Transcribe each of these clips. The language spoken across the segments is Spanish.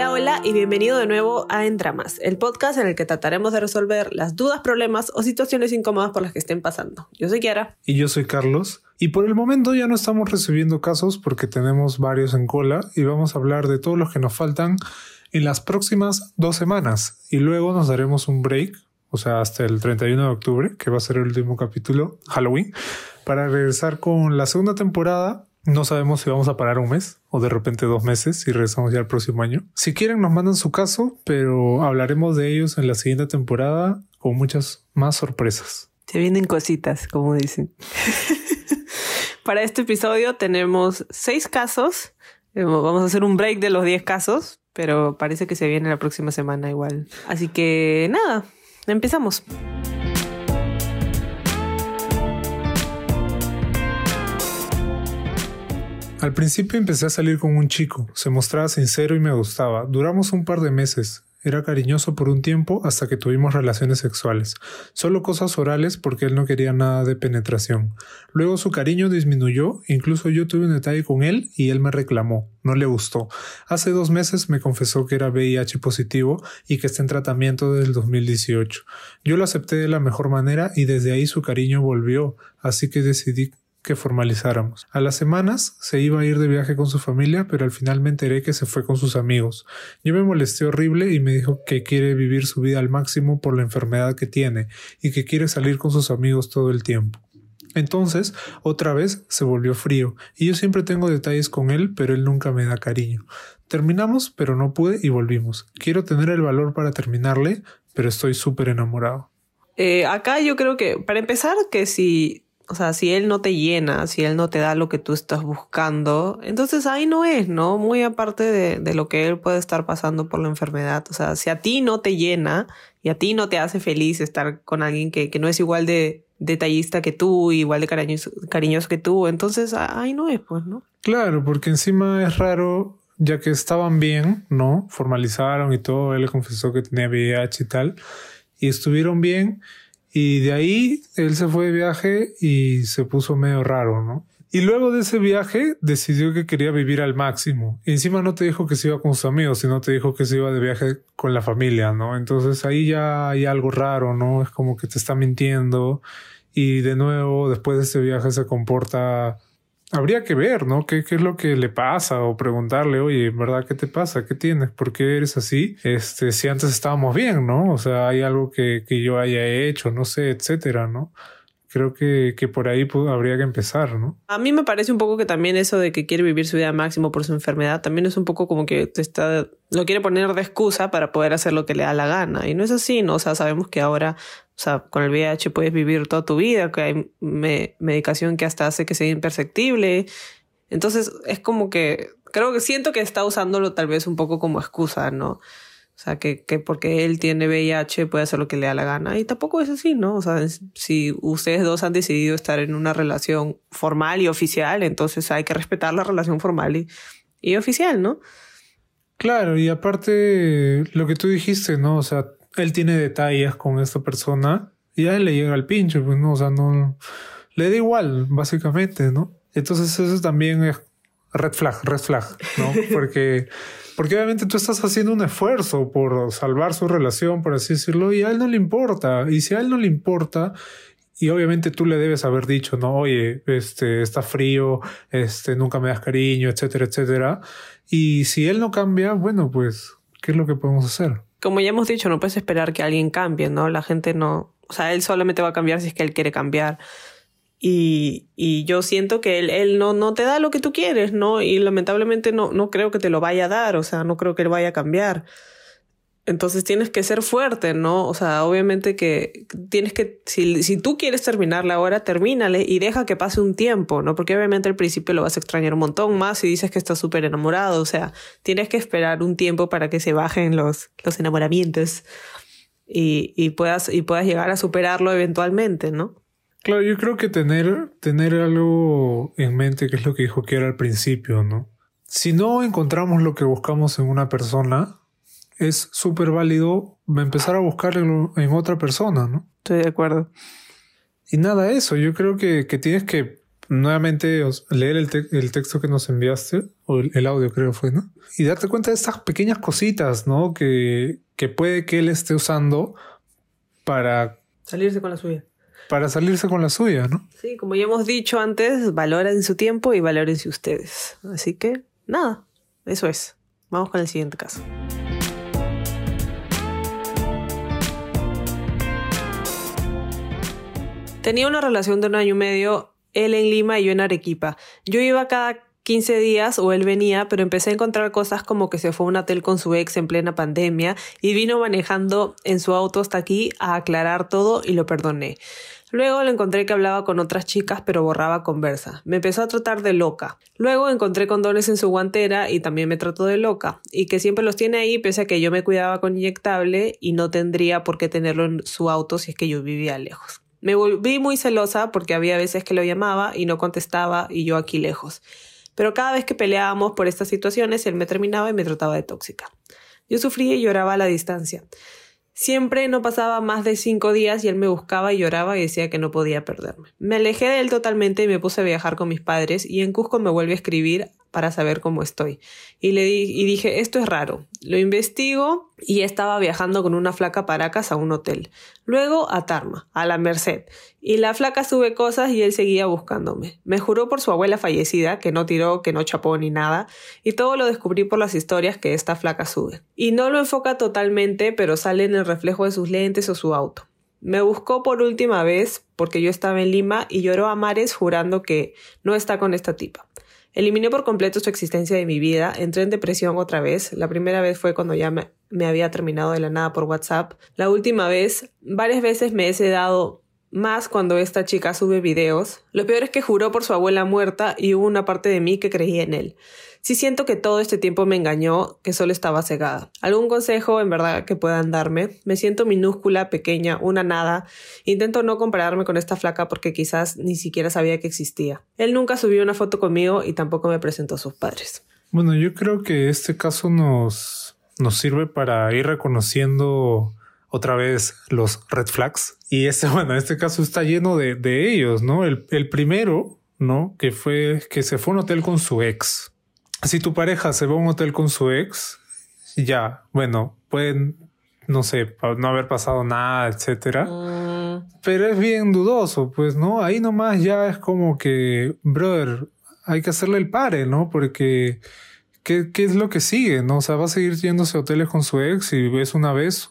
Hola, hola y bienvenido de nuevo a Entramas, el podcast en el que trataremos de resolver las dudas, problemas o situaciones incómodas por las que estén pasando. Yo soy Kiara. Y yo soy Carlos. Y por el momento ya no estamos recibiendo casos porque tenemos varios en cola y vamos a hablar de todos los que nos faltan en las próximas dos semanas. Y luego nos daremos un break, o sea, hasta el 31 de octubre, que va a ser el último capítulo, Halloween, para regresar con la segunda temporada no sabemos si vamos a parar un mes o de repente dos meses y regresamos ya el próximo año. Si quieren nos mandan su caso, pero hablaremos de ellos en la siguiente temporada con muchas más sorpresas. Se vienen cositas, como dicen. Para este episodio tenemos seis casos. Eh, vamos a hacer un break de los diez casos, pero parece que se viene la próxima semana igual. Así que nada, empezamos. Al principio empecé a salir con un chico, se mostraba sincero y me gustaba. Duramos un par de meses. Era cariñoso por un tiempo hasta que tuvimos relaciones sexuales. Solo cosas orales porque él no quería nada de penetración. Luego su cariño disminuyó, incluso yo tuve un detalle con él y él me reclamó. No le gustó. Hace dos meses me confesó que era VIH positivo y que está en tratamiento desde el 2018. Yo lo acepté de la mejor manera y desde ahí su cariño volvió, así que decidí que formalizáramos. A las semanas se iba a ir de viaje con su familia, pero al final me enteré que se fue con sus amigos. Yo me molesté horrible y me dijo que quiere vivir su vida al máximo por la enfermedad que tiene y que quiere salir con sus amigos todo el tiempo. Entonces, otra vez se volvió frío, y yo siempre tengo detalles con él, pero él nunca me da cariño. Terminamos, pero no pude y volvimos. Quiero tener el valor para terminarle, pero estoy súper enamorado. Eh, acá yo creo que, para empezar, que si o sea, si él no te llena, si él no te da lo que tú estás buscando, entonces ahí no es, ¿no? Muy aparte de, de, lo que él puede estar pasando por la enfermedad. O sea, si a ti no te llena y a ti no te hace feliz estar con alguien que, que no es igual de detallista que tú, igual de cariñoso, cariñoso que tú, entonces ahí no es, pues, ¿no? Claro, porque encima es raro, ya que estaban bien, ¿no? Formalizaron y todo, él confesó que tenía VIH y tal, y estuvieron bien y de ahí él se fue de viaje y se puso medio raro, ¿no? Y luego de ese viaje decidió que quería vivir al máximo. Y encima no te dijo que se iba con sus amigos, sino te dijo que se iba de viaje con la familia, ¿no? Entonces ahí ya hay algo raro, ¿no? Es como que te está mintiendo. Y de nuevo, después de ese viaje se comporta habría que ver, ¿no? ¿Qué, ¿Qué, es lo que le pasa? O preguntarle, oye, ¿verdad qué te pasa? ¿Qué tienes? ¿Por qué eres así? Este, si antes estábamos bien, ¿no? O sea, hay algo que, que yo haya hecho, no sé, etcétera, ¿no? creo que, que por ahí habría que empezar, ¿no? A mí me parece un poco que también eso de que quiere vivir su vida máximo por su enfermedad, también es un poco como que está, lo quiere poner de excusa para poder hacer lo que le da la gana. Y no es así, ¿no? O sea, sabemos que ahora, o sea, con el VIH puedes vivir toda tu vida, que hay medicación que hasta hace que sea imperceptible. Entonces, es como que, creo que siento que está usándolo tal vez un poco como excusa, ¿no? O sea, que, que porque él tiene VIH puede hacer lo que le da la gana. Y tampoco es así, ¿no? O sea, si ustedes dos han decidido estar en una relación formal y oficial, entonces hay que respetar la relación formal y, y oficial, ¿no? Claro, y aparte lo que tú dijiste, ¿no? O sea, él tiene detalles con esta persona y a él le llega al pinche, pues no, o sea, no le da igual, básicamente, ¿no? Entonces eso también es red flag, red flag, ¿no? Porque porque obviamente tú estás haciendo un esfuerzo por salvar su relación, por así decirlo, y a él no le importa. Y si a él no le importa, y obviamente tú le debes haber dicho, no, oye, este, está frío, este, nunca me das cariño, etcétera, etcétera. Y si él no cambia, bueno, pues, ¿qué es lo que podemos hacer? Como ya hemos dicho, no puedes esperar que alguien cambie, ¿no? La gente no, o sea, él solamente va a cambiar si es que él quiere cambiar. Y, y yo siento que él, él no, no te da lo que tú quieres, ¿no? Y lamentablemente no, no creo que te lo vaya a dar, o sea, no creo que él vaya a cambiar. Entonces tienes que ser fuerte, ¿no? O sea, obviamente que tienes que, si, si tú quieres terminarla ahora, termínale y deja que pase un tiempo, ¿no? Porque obviamente al principio lo vas a extrañar un montón más si dices que estás súper enamorado, o sea, tienes que esperar un tiempo para que se bajen los, los enamoramientos y, y, puedas, y puedas llegar a superarlo eventualmente, ¿no? Claro, yo creo que tener, tener algo en mente, que es lo que dijo que era al principio, ¿no? Si no encontramos lo que buscamos en una persona, es súper válido empezar a buscarlo en otra persona, ¿no? Estoy de acuerdo. Y nada, eso, yo creo que, que tienes que nuevamente leer el, el, texto que nos enviaste, o el, audio creo fue, ¿no? Y darte cuenta de estas pequeñas cositas, ¿no? Que, que puede que él esté usando para... Salirse con la suya. Para salirse con la suya, ¿no? Sí, como ya hemos dicho antes, valoren su tiempo y valórense ustedes. Así que, nada, eso es. Vamos con el siguiente caso. Tenía una relación de un año y medio, él en Lima y yo en Arequipa. Yo iba cada 15 días o él venía, pero empecé a encontrar cosas como que se fue a un hotel con su ex en plena pandemia y vino manejando en su auto hasta aquí a aclarar todo y lo perdoné. Luego le encontré que hablaba con otras chicas pero borraba conversa. Me empezó a tratar de loca. Luego encontré condones en su guantera y también me trató de loca. Y que siempre los tiene ahí pese a que yo me cuidaba con inyectable y no tendría por qué tenerlo en su auto si es que yo vivía lejos. Me volví muy celosa porque había veces que lo llamaba y no contestaba y yo aquí lejos. Pero cada vez que peleábamos por estas situaciones, él me terminaba y me trataba de tóxica. Yo sufría y lloraba a la distancia. Siempre no pasaba más de cinco días y él me buscaba y lloraba y decía que no podía perderme. Me alejé de él totalmente y me puse a viajar con mis padres y en Cusco me vuelve a escribir para saber cómo estoy. Y le di y dije, esto es raro. Lo investigo y estaba viajando con una flaca Paracas a un hotel. Luego a Tarma, a la Merced. Y la flaca sube cosas y él seguía buscándome. Me juró por su abuela fallecida, que no tiró, que no chapó ni nada. Y todo lo descubrí por las historias que esta flaca sube. Y no lo enfoca totalmente, pero sale en el reflejo de sus lentes o su auto. Me buscó por última vez porque yo estaba en Lima y lloró a mares jurando que no está con esta tipa. Eliminé por completo su existencia de mi vida, entré en depresión otra vez. La primera vez fue cuando ya me, había terminado de la nada por WhatsApp. La última vez, varias veces me he sedado más cuando esta chica sube videos. Lo peor es que juró por su abuela muerta y hubo una parte de mí que creía en él. Sí siento que todo este tiempo me engañó, que solo estaba cegada. ¿Algún consejo en verdad que puedan darme? Me siento minúscula, pequeña, una nada. Intento no compararme con esta flaca porque quizás ni siquiera sabía que existía. Él nunca subió una foto conmigo y tampoco me presentó a sus padres. Bueno, yo creo que este caso nos, nos sirve para ir reconociendo otra vez los red flags. Y este, bueno, este caso está lleno de, de ellos, ¿no? El, el primero, ¿no? Que fue que se fue a un hotel con su ex si tu pareja se va a un hotel con su ex, ya, bueno, pueden, no sé, no haber pasado nada, etcétera. Mm. Pero es bien dudoso, pues, ¿no? Ahí nomás ya es como que, brother, hay que hacerle el pare, ¿no? Porque, ¿qué, qué es lo que sigue, no? O sea, va a seguir yéndose a hoteles con su ex y ves una vez,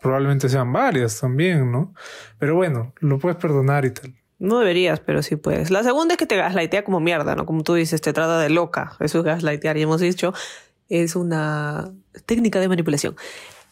probablemente sean varias también, ¿no? Pero bueno, lo puedes perdonar y tal. No deberías, pero sí puedes. La segunda es que te gaslightea como mierda, ¿no? Como tú dices, te trata de loca. Eso es gaslightear, y hemos dicho, es una técnica de manipulación.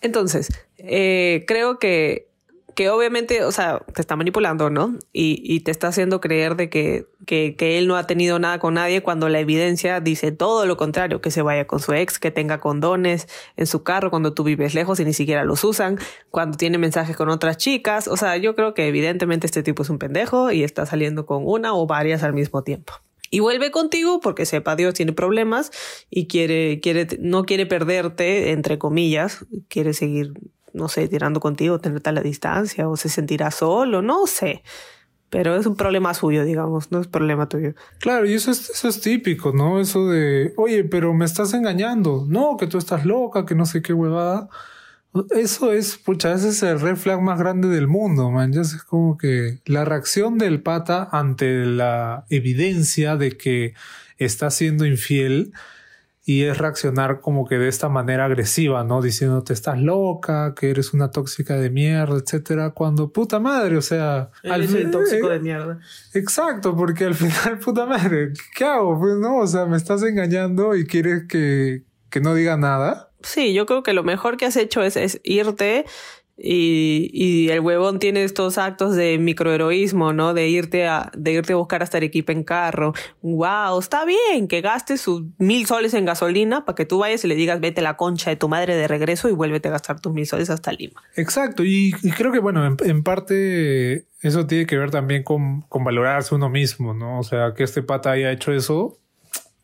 Entonces, eh, creo que que obviamente, o sea, te está manipulando, ¿no? Y, y te está haciendo creer de que, que, que, él no ha tenido nada con nadie cuando la evidencia dice todo lo contrario, que se vaya con su ex, que tenga condones en su carro cuando tú vives lejos y ni siquiera los usan, cuando tiene mensajes con otras chicas. O sea, yo creo que evidentemente este tipo es un pendejo y está saliendo con una o varias al mismo tiempo y vuelve contigo porque sepa Dios tiene problemas y quiere quiere no quiere perderte entre comillas quiere seguir no sé, tirando contigo, tenerte a la distancia, o se sentirá solo, no sé. Pero es un problema suyo, digamos, no es problema tuyo. Claro, y eso es, eso es típico, ¿no? Eso de, oye, pero me estás engañando. No, que tú estás loca, que no sé qué huevada. Eso es, pucha, ese es el red flag más grande del mundo, man. Ya es como que la reacción del pata ante la evidencia de que está siendo infiel y es reaccionar como que de esta manera agresiva, ¿no? Diciéndote estás loca, que eres una tóxica de mierda, etcétera, cuando puta madre, o sea, al final tóxico de mierda. Exacto, porque al final puta madre, ¿qué hago? Pues no, o sea, me estás engañando y quieres que, que no diga nada. Sí, yo creo que lo mejor que has hecho es, es irte y, y, el huevón tiene estos actos de microheroísmo, ¿no? De irte a, de irte a buscar hasta Arequipa en carro. Wow, está bien que gastes sus mil soles en gasolina para que tú vayas y le digas vete la concha de tu madre de regreso y vuélvete a gastar tus mil soles hasta Lima. Exacto, y, creo que bueno, en, parte eso tiene que ver también con, con valorarse uno mismo, ¿no? O sea, que este pata haya hecho eso,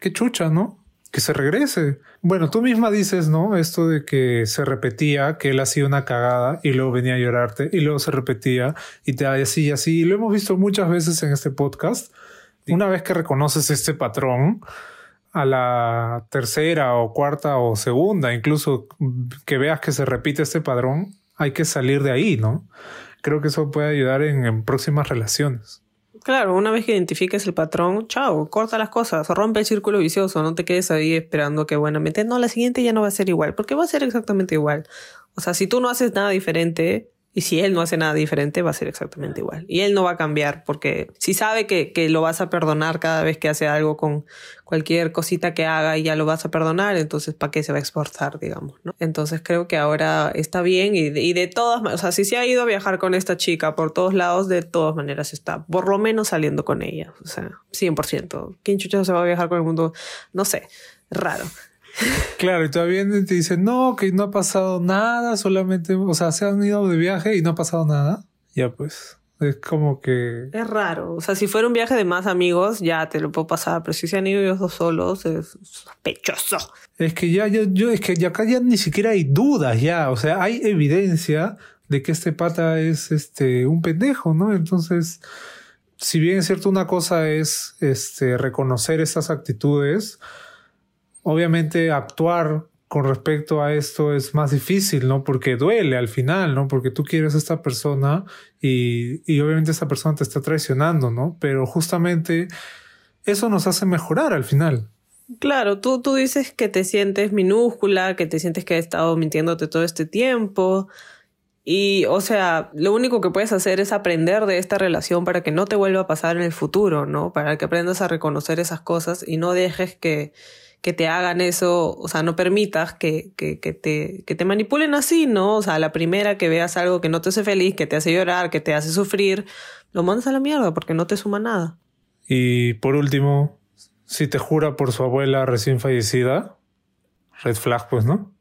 qué chucha, ¿no? Que se regrese. Bueno, tú misma dices, ¿no? Esto de que se repetía, que él hacía una cagada y luego venía a llorarte y luego se repetía y te así y así. Y lo hemos visto muchas veces en este podcast. Una vez que reconoces este patrón, a la tercera o cuarta o segunda, incluso que veas que se repite este patrón, hay que salir de ahí, ¿no? Creo que eso puede ayudar en, próximas relaciones. Claro, una vez que identifiques el patrón, chao, corta las cosas, rompe el círculo vicioso, no te quedes ahí esperando que buenamente, no, la siguiente ya no va a ser igual, porque va a ser exactamente igual. O sea, si tú no haces nada diferente, y si él no hace nada diferente, va a ser exactamente igual. Y él no va a cambiar porque si sabe que, que, lo vas a perdonar cada vez que hace algo con cualquier cosita que haga y ya lo vas a perdonar, entonces ¿para qué se va a exportar, digamos? ¿no? Entonces creo que ahora está bien y de, y de todas maneras, o sea, si se ha ido a viajar con esta chica por todos lados, de todas maneras está por lo menos saliendo con ella. O sea, 100%. ¿Quién chucho se va a viajar con el mundo? No sé, raro. Claro, y todavía te dicen, no, que no ha pasado nada, solamente, o sea, se han ido de viaje y no ha pasado nada. Ya pues, es como que... Es raro, o sea, si fuera un viaje de más amigos, ya te lo puedo pasar, pero si se han ido ellos dos solos, es sospechoso. Es que ya, yo, yo, es que ya acá ya ni siquiera hay dudas, ya, o sea, hay evidencia de que este pata es este un pendejo, ¿no? Entonces, si bien es cierto, una cosa es este reconocer esas actitudes, obviamente actuar con respecto a esto es más difícil, ¿no? Porque duele al final, ¿no? Porque tú quieres a esta persona y, y obviamente esta persona te está traicionando, ¿no? Pero justamente eso nos hace mejorar al final. Claro, tú, tú dices que te sientes minúscula, que te sientes que he estado mintiéndote todo este tiempo. Y, o sea, lo único que puedes hacer es aprender de esta relación para que no te vuelva a pasar en el futuro, ¿no? Para que aprendas a reconocer esas cosas y no dejes que, que te hagan eso, o sea, no permitas que, que, que, te, que te manipulen así, ¿no? O sea, la primera que veas algo que no te hace feliz, que te hace llorar, que te hace sufrir, lo mandas a la mierda porque no te suma nada. Y por último, si te jura por su abuela recién fallecida, red flag, pues, ¿no?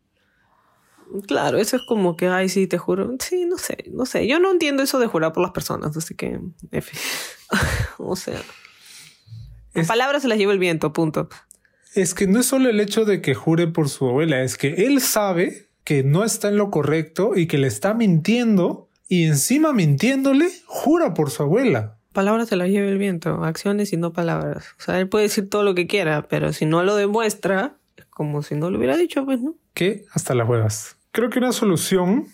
Claro, eso es como que, ay, sí, te juro. Sí, no sé, no sé. Yo no entiendo eso de jurar por las personas, así que, o sea. Las palabras se las lleva el viento, punto es que no es solo el hecho de que jure por su abuela, es que él sabe que no está en lo correcto y que le está mintiendo y encima mintiéndole jura por su abuela. Palabras se las lleva el viento, acciones y no palabras. O sea, él puede decir todo lo que quiera, pero si no lo demuestra, es como si no lo hubiera dicho, pues, ¿no? Que hasta las huevas. Creo que una solución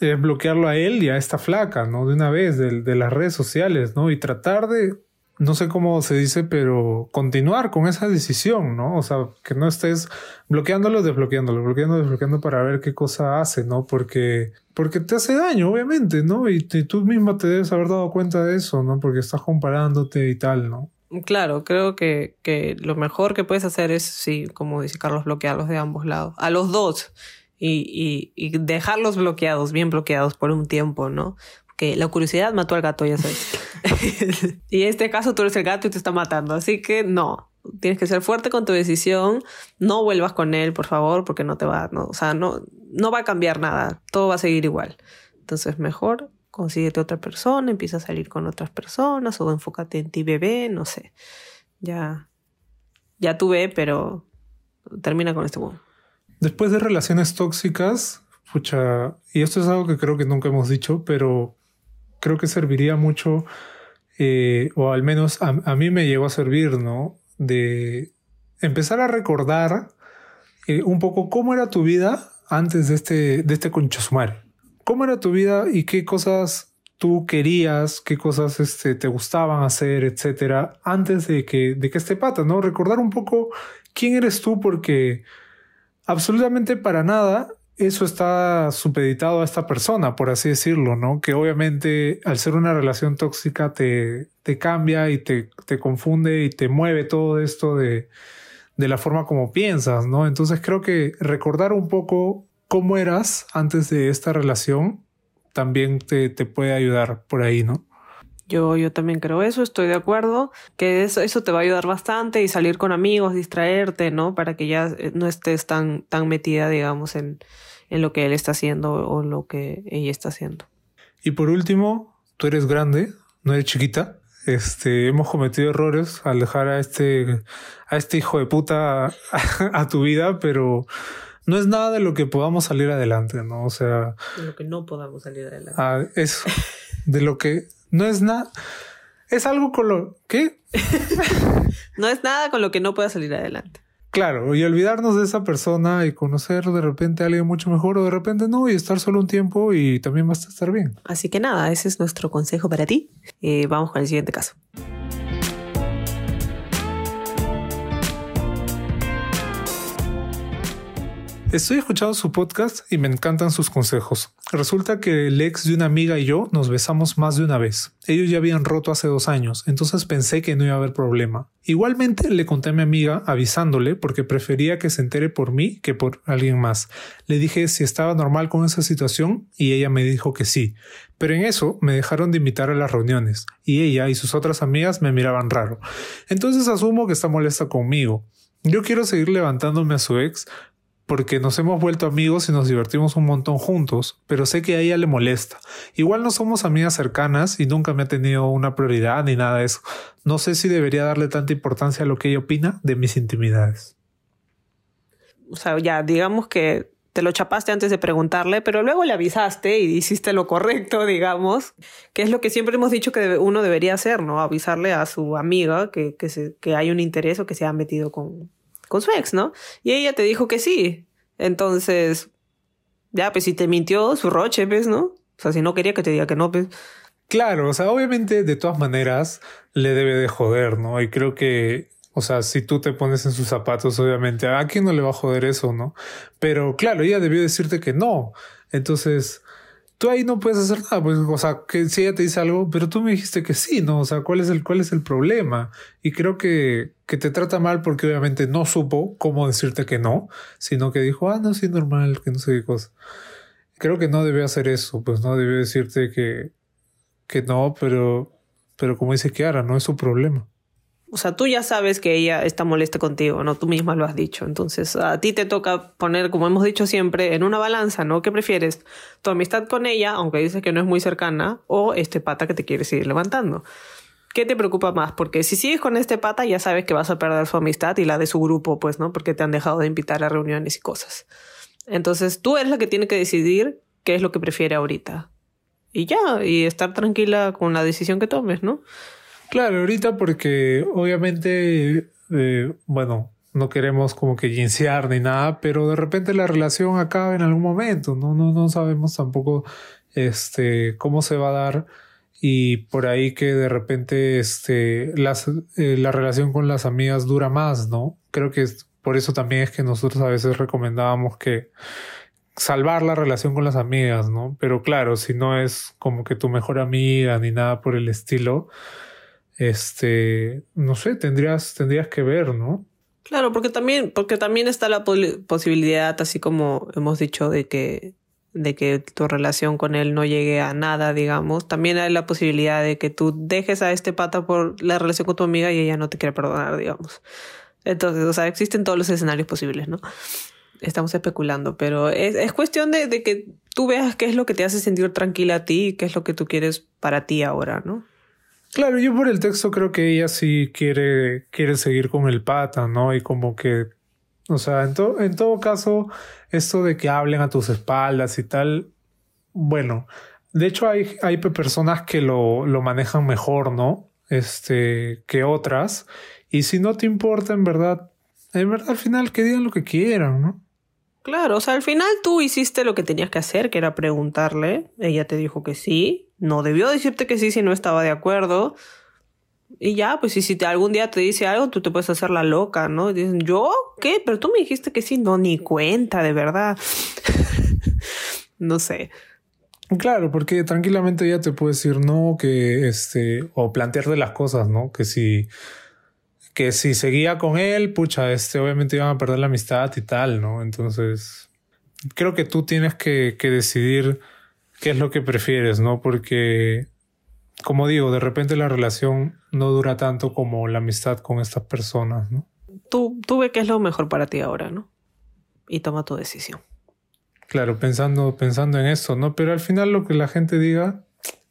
es bloquearlo a él y a esta flaca, ¿no? De una vez, de, de las redes sociales, ¿no? Y tratar de no sé cómo se dice, pero continuar con esa decisión, ¿no? O sea, que no estés bloqueándolo, desbloqueándolo, bloqueando, desbloqueando para ver qué cosa hace, ¿no? Porque, porque te hace daño, obviamente, ¿no? Y, tú misma te debes haber dado cuenta de eso, ¿no? Porque estás comparándote y tal, ¿no? Claro, creo que, que lo mejor que puedes hacer es, sí, como dice Carlos, bloquearlos de ambos lados, a los dos. Y, y, y dejarlos bloqueados, bien bloqueados por un tiempo, ¿no? Que la curiosidad mató al gato, ya sabes. y en este caso tú eres el gato y te está matando, así que no. Tienes que ser fuerte con tu decisión, no vuelvas con él, por favor, porque no te va, no, o sea, no, no va a cambiar nada, todo va a seguir igual. Entonces, mejor consíguete otra persona, empieza a salir con otras personas o enfócate en ti, bebé, no sé. Ya, ya tuve, pero termina con este boom. Después de relaciones tóxicas, pucha, y esto es algo que creo que nunca hemos dicho, pero creo que serviría mucho, eh, o al menos a, mí me llegó a servir, ¿no? De empezar a recordar eh, un poco cómo era tu vida antes de este, de este conchosumar. ¿Cómo era tu vida y qué cosas tú querías, qué cosas este, te gustaban hacer, etcétera, antes de que, de que este pata, ¿no? Recordar un poco quién eres tú, porque absolutamente para nada eso está supeditado a esta persona, por así decirlo, ¿no? Que obviamente al ser una relación tóxica te, te cambia y te, te, confunde y te mueve todo esto de, de la forma como piensas, ¿no? Entonces creo que recordar un poco cómo eras antes de esta relación también te, te puede ayudar por ahí, ¿no? Yo, yo también creo eso, estoy de acuerdo, que eso, eso te va a ayudar bastante y salir con amigos, distraerte, ¿no? Para que ya eh, no estés tan, tan metida, digamos, en, en lo que él está haciendo o lo que ella está haciendo. Y por último, tú eres grande, no eres chiquita. Este, hemos cometido errores al dejar a este, a este hijo de puta a, a tu vida, pero no es nada de lo que podamos salir adelante, ¿no? O sea. De lo que no podamos salir adelante. Ah, eso. de lo que no es nada. es algo con lo... ¿Qué? no es nada con lo que no pueda salir adelante. Claro, y olvidarnos de esa persona y conocer de repente a alguien mucho mejor o de repente no y estar solo un tiempo y también va a estar bien. Así que nada, ese es nuestro consejo para ti. Eh, vamos con el siguiente caso. Estoy escuchando su podcast y me encantan sus consejos. Resulta que el ex de una amiga y yo nos besamos más de una vez. Ellos ya habían roto hace dos años, entonces pensé que no iba a haber problema. Igualmente le conté a mi amiga avisándole porque prefería que se entere por mí que por alguien más. Le dije si estaba normal con esa situación y ella me dijo que sí. Pero en eso me dejaron de invitar a las reuniones y ella y sus otras amigas me miraban raro. Entonces asumo que está molesta conmigo. Yo quiero seguir levantándome a su ex, porque nos hemos vuelto amigos y nos divertimos un montón juntos, pero sé que a ella le molesta. Igual no somos amigas cercanas y nunca me ha tenido una prioridad ni nada de eso. No sé si debería darle tanta importancia a lo que ella opina de mis intimidades. O sea, ya, digamos que te lo chapaste antes de preguntarle, pero luego le avisaste y hiciste lo correcto, digamos, que es lo que siempre hemos dicho que uno debería hacer, ¿no? Avisarle a su amiga que, que, que hay un interés o que se ha metido con, con su ex, ¿no? Y ella te dijo que sí. Entonces, ya, pues si te mintió, su roche, ¿ves, no? O sea, si no quería que te diga que no, pues. Claro, o sea, obviamente de todas maneras le debe de joder, ¿no? Y creo que, o sea, si tú te pones en sus zapatos, obviamente, ¿a quién no le va a joder eso, no? Pero claro, ella debió decirte que no. Entonces, tú ahí no puedes hacer nada, pues, o sea, que si ella te dice algo, pero tú me dijiste que sí, ¿no? O sea, ¿cuál es el, cuál es el problema? Y creo que, que te trata mal porque obviamente no supo cómo decirte que no, sino que dijo, ah, no, sí, normal, que no sé qué cosa. Creo que no debe hacer eso, pues no debe decirte que, que no, pero, pero como dice Kiara, no es su problema. O sea, tú ya sabes que ella está molesta contigo, ¿no? Tú misma lo has dicho. Entonces, a ti te toca poner, como hemos dicho siempre, en una balanza, ¿no? ¿Qué prefieres? ¿Tu amistad con ella, aunque dices que no es muy cercana, o este pata que te quiere seguir levantando? ¿Qué te preocupa más? Porque si sigues con este pata, ya sabes que vas a perder su amistad y la de su grupo, pues, ¿no? Porque te han dejado de invitar a reuniones y cosas. Entonces, tú eres la que tiene que decidir qué es lo que prefiere ahorita. Y ya, y estar tranquila con la decisión que tomes, ¿no? Claro, ahorita porque obviamente, eh, bueno, no queremos como que jinxear ni nada, pero de repente la relación acaba en algún momento, no, no, no sabemos tampoco este, cómo se va a dar y por ahí que de repente este, las, eh, la relación con las amigas dura más, ¿no? Creo que por eso también es que nosotros a veces recomendábamos que salvar la relación con las amigas, ¿no? Pero claro, si no es como que tu mejor amiga ni nada por el estilo, este, no sé, tendrías, tendrías que ver, ¿no? Claro, porque también, porque también está la posibilidad, así como hemos dicho, de que, de que tu relación con él no llegue a nada, digamos. También hay la posibilidad de que tú dejes a este pata por la relación con tu amiga y ella no te quiere perdonar, digamos. Entonces, o sea, existen todos los escenarios posibles, ¿no? Estamos especulando, pero es, es cuestión de, de que tú veas qué es lo que te hace sentir tranquila a ti y qué es lo que tú quieres para ti ahora, ¿no? Claro, yo por el texto creo que ella sí quiere, quiere seguir con el pata, ¿no? Y como que, o sea, en, en todo caso, esto de que hablen a tus espaldas y tal, bueno, de hecho hay, hay personas que lo, lo manejan mejor, ¿no? Este, que otras. Y si no te importa, en verdad, en verdad al final que digan lo que quieran, ¿no? Claro, o sea, al final tú hiciste lo que tenías que hacer, que era preguntarle. Ella te dijo que sí. No debió decirte que sí si no estaba de acuerdo. Y ya, pues si, si te, algún día te dice algo, tú te puedes hacer la loca, ¿no? Y dicen, ¿yo qué? Pero tú me dijiste que sí. No, ni cuenta, de verdad. no sé. Claro, porque tranquilamente ella te puede decir no, que este, o plantearte las cosas, ¿no? Que si que si seguía con él, pucha, este, obviamente iban a perder la amistad y tal, ¿no? Entonces, creo que tú tienes que, que decidir qué es lo que prefieres, ¿no? Porque, como digo, de repente la relación no dura tanto como la amistad con estas personas, ¿no? Tú, tú ve qué es lo mejor para ti ahora, ¿no? Y toma tu decisión. Claro, pensando, pensando en eso, ¿no? Pero al final lo que la gente diga,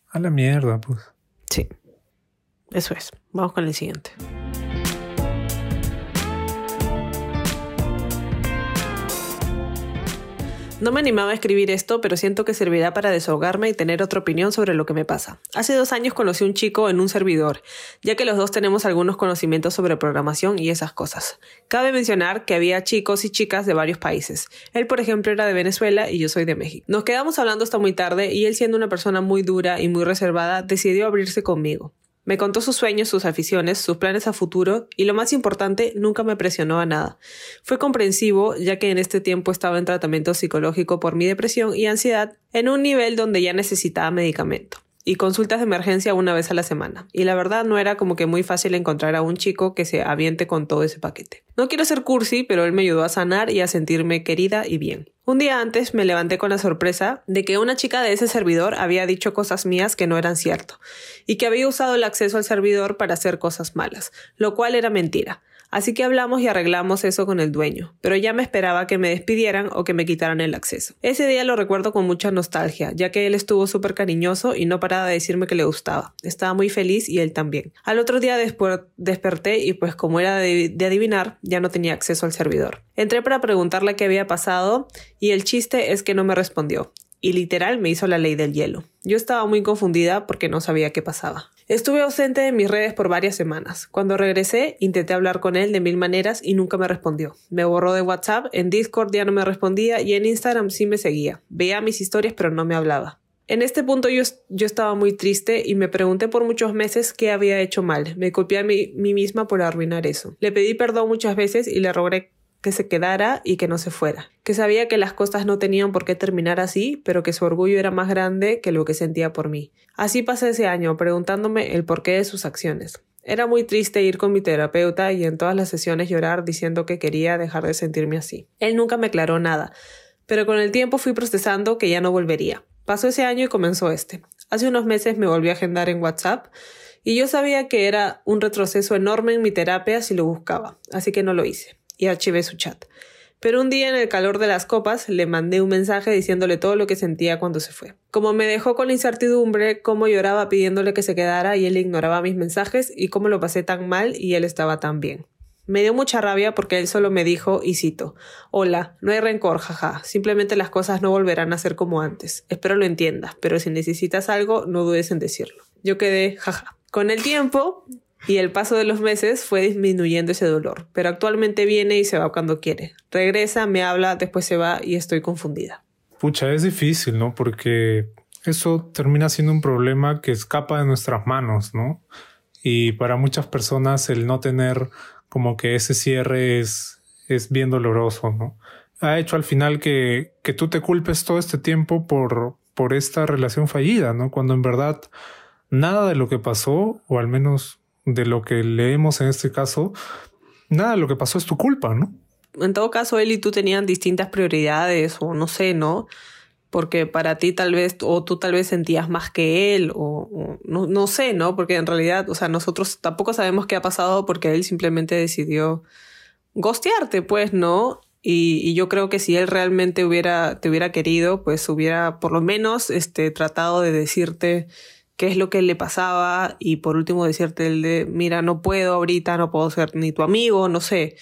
a la mierda, pues. Sí. Eso es. Vamos con el siguiente. No me animaba a escribir esto, pero siento que servirá para desahogarme y tener otra opinión sobre lo que me pasa. Hace dos años conocí a un chico en un servidor, ya que los dos tenemos algunos conocimientos sobre programación y esas cosas. Cabe mencionar que había chicos y chicas de varios países. Él, por ejemplo, era de Venezuela y yo soy de México. Nos quedamos hablando hasta muy tarde y él, siendo una persona muy dura y muy reservada, decidió abrirse conmigo. Me contó sus sueños, sus aficiones, sus planes a futuro y lo más importante, nunca me presionó a nada. Fue comprensivo ya que en este tiempo estaba en tratamiento psicológico por mi depresión y ansiedad en un nivel donde ya necesitaba medicamento y consultas de emergencia una vez a la semana. Y la verdad no era como que muy fácil encontrar a un chico que se aviente con todo ese paquete. No quiero ser cursi, pero él me ayudó a sanar y a sentirme querida y bien. Un día antes me levanté con la sorpresa de que una chica de ese servidor había dicho cosas mías que no eran cierto, y que había usado el acceso al servidor para hacer cosas malas, lo cual era mentira. Así que hablamos y arreglamos eso con el dueño, pero ya me esperaba que me despidieran o que me quitaran el acceso. Ese día lo recuerdo con mucha nostalgia, ya que él estuvo súper cariñoso y no paraba de decirme que le gustaba. Estaba muy feliz y él también. Al otro día desperté y pues como era de, de adivinar, ya no tenía acceso al servidor. Entré para preguntarle qué había pasado y el chiste es que no me respondió y literal me hizo la ley del hielo. Yo estaba muy confundida porque no sabía qué pasaba. Estuve ausente de mis redes por varias semanas. Cuando regresé, intenté hablar con él de mil maneras y nunca me respondió. Me borró de WhatsApp, en Discord ya no me respondía y en Instagram sí me seguía. Veía mis historias pero no me hablaba. En este punto yo, yo estaba muy triste y me pregunté por muchos meses qué había hecho mal. Me culpé a mí, mí misma por arruinar eso. Le pedí perdón muchas veces y le rogué que se quedara y que no se fuera, que sabía que las cosas no tenían por qué terminar así, pero que su orgullo era más grande que lo que sentía por mí. Así pasé ese año preguntándome el porqué de sus acciones. Era muy triste ir con mi terapeuta y en todas las sesiones llorar diciendo que quería dejar de sentirme así. Él nunca me aclaró nada, pero con el tiempo fui procesando que ya no volvería. Pasó ese año y comenzó este. Hace unos meses me volví a agendar en WhatsApp y yo sabía que era un retroceso enorme en mi terapia si lo buscaba, así que no lo hice y archivé su chat. Pero un día en el calor de las copas le mandé un mensaje diciéndole todo lo que sentía cuando se fue. Como me dejó con la incertidumbre, cómo lloraba pidiéndole que se quedara y él ignoraba mis mensajes y cómo lo pasé tan mal y él estaba tan bien. Me dio mucha rabia porque él solo me dijo, y cito, Hola, no hay rencor, jaja, simplemente las cosas no volverán a ser como antes. Espero lo entiendas, pero si necesitas algo, no dudes en decirlo. Yo quedé, jaja. Con el tiempo, y el paso de los meses fue disminuyendo ese dolor, pero actualmente viene y se va cuando quiere. Regresa, me habla, después se va y estoy confundida. Pucha, es difícil, ¿no? Porque eso termina siendo un problema que escapa de nuestras manos, ¿no? Y para muchas personas el no tener como que ese cierre es, es bien doloroso, ¿no? Ha hecho al final que, que tú te culpes todo este tiempo por, por esta relación fallida, ¿no? Cuando en verdad nada de lo que pasó, o al menos de lo que leemos en este caso, nada lo que pasó es tu culpa, ¿no? En todo caso, él y tú tenían distintas prioridades, o no sé, ¿no? Porque para ti tal vez, o tú tal vez sentías más que él, o, no, no sé, ¿no? Porque en realidad, o sea, nosotros tampoco sabemos qué ha pasado porque él simplemente decidió gostearte, pues, ¿no? Y, y, yo creo que si él realmente hubiera, te hubiera querido, pues hubiera por lo menos este, tratado de decirte qué es lo que le pasaba y por último decirte el de, mira, no puedo ahorita, no puedo ser ni tu amigo, no sé,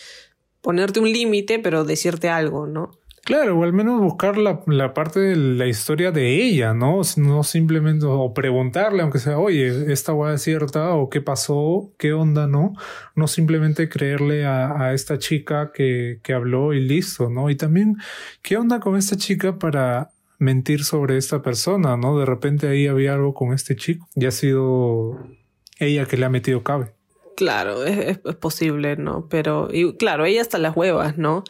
ponerte un límite, pero decirte algo, ¿no? Claro, o al menos buscar la, la, parte de la historia de ella, ¿no? No simplemente, o preguntarle, aunque sea, oye, esta hueá es cierta, o qué pasó, qué onda, ¿no? No simplemente creerle a, a esta chica que, que habló y listo, ¿no? Y también, ¿qué onda con esta chica para mentir sobre esta persona, ¿no? De repente ahí había algo con este chico y ha sido ella que le ha metido cabe. Claro, es, es posible, ¿no? Pero, y claro, ella está las huevas, ¿no?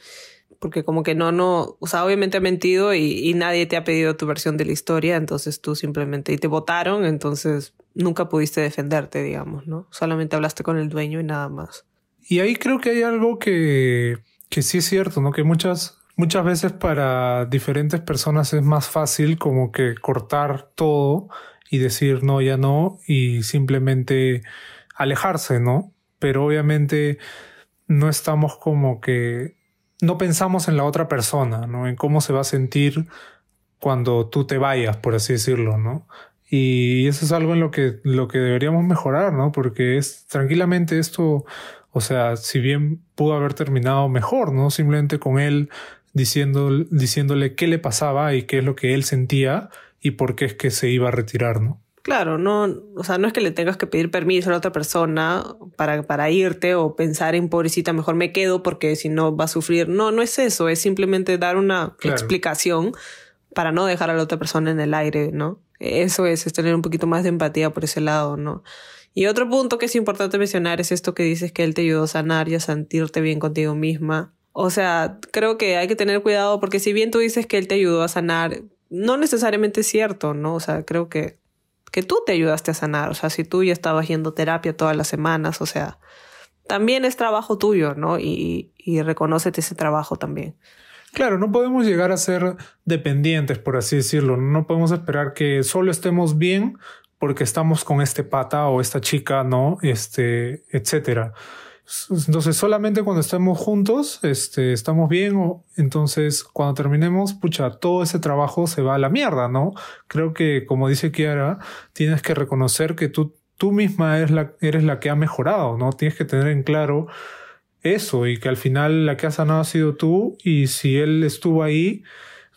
Porque como que no, no, o sea, obviamente ha mentido y, y nadie te ha pedido tu versión de la historia, entonces tú simplemente, y te votaron, entonces nunca pudiste defenderte, digamos, ¿no? Solamente hablaste con el dueño y nada más. Y ahí creo que hay algo que, que sí es cierto, ¿no? Que muchas muchas veces para diferentes personas es más fácil como que cortar todo y decir no, ya no y simplemente alejarse, ¿no? Pero obviamente no estamos como que no pensamos en la otra persona, ¿no? En cómo se va a sentir cuando tú te vayas, por así decirlo, ¿no? Y eso es algo en lo que, lo que deberíamos mejorar, ¿no? Porque es tranquilamente esto o sea, si bien pudo haber terminado mejor, ¿no? Simplemente con él diciendo, diciéndole qué le pasaba y qué es lo que él sentía y por qué es que se iba a retirar, ¿no? Claro, no, o sea, no es que le tengas que pedir permiso a la otra persona para, para irte o pensar en pobrecita, mejor me quedo porque si no va a sufrir. No, no es eso, es simplemente dar una explicación para no dejar a la otra persona en el aire, ¿no? Eso es, es tener un poquito más de empatía por ese lado, ¿no? Y otro punto que es importante mencionar es esto que dices que él te ayudó a sanar y a sentirte bien contigo misma. O sea, creo que hay que tener cuidado porque si bien tú dices que él te ayudó a sanar, no necesariamente es cierto, ¿no? O sea, creo que, que tú te ayudaste a sanar. O sea, si tú ya estabas yendo terapia todas las semanas, o sea, también es trabajo tuyo, ¿no? Y, y reconócete ese trabajo también. Claro, no podemos llegar a ser dependientes, por así decirlo. No podemos esperar que solo estemos bien porque estamos con este pata o esta chica, ¿no? Este, etcétera. Entonces, solamente cuando estemos juntos, este, estamos bien, entonces cuando terminemos, pucha, todo ese trabajo se va a la mierda, ¿no? Creo que, como dice Kiara, tienes que reconocer que tú, tú misma eres la, eres la que ha mejorado, ¿no? Tienes que tener en claro eso y que al final la que ha sanado ha sido tú y si él estuvo ahí,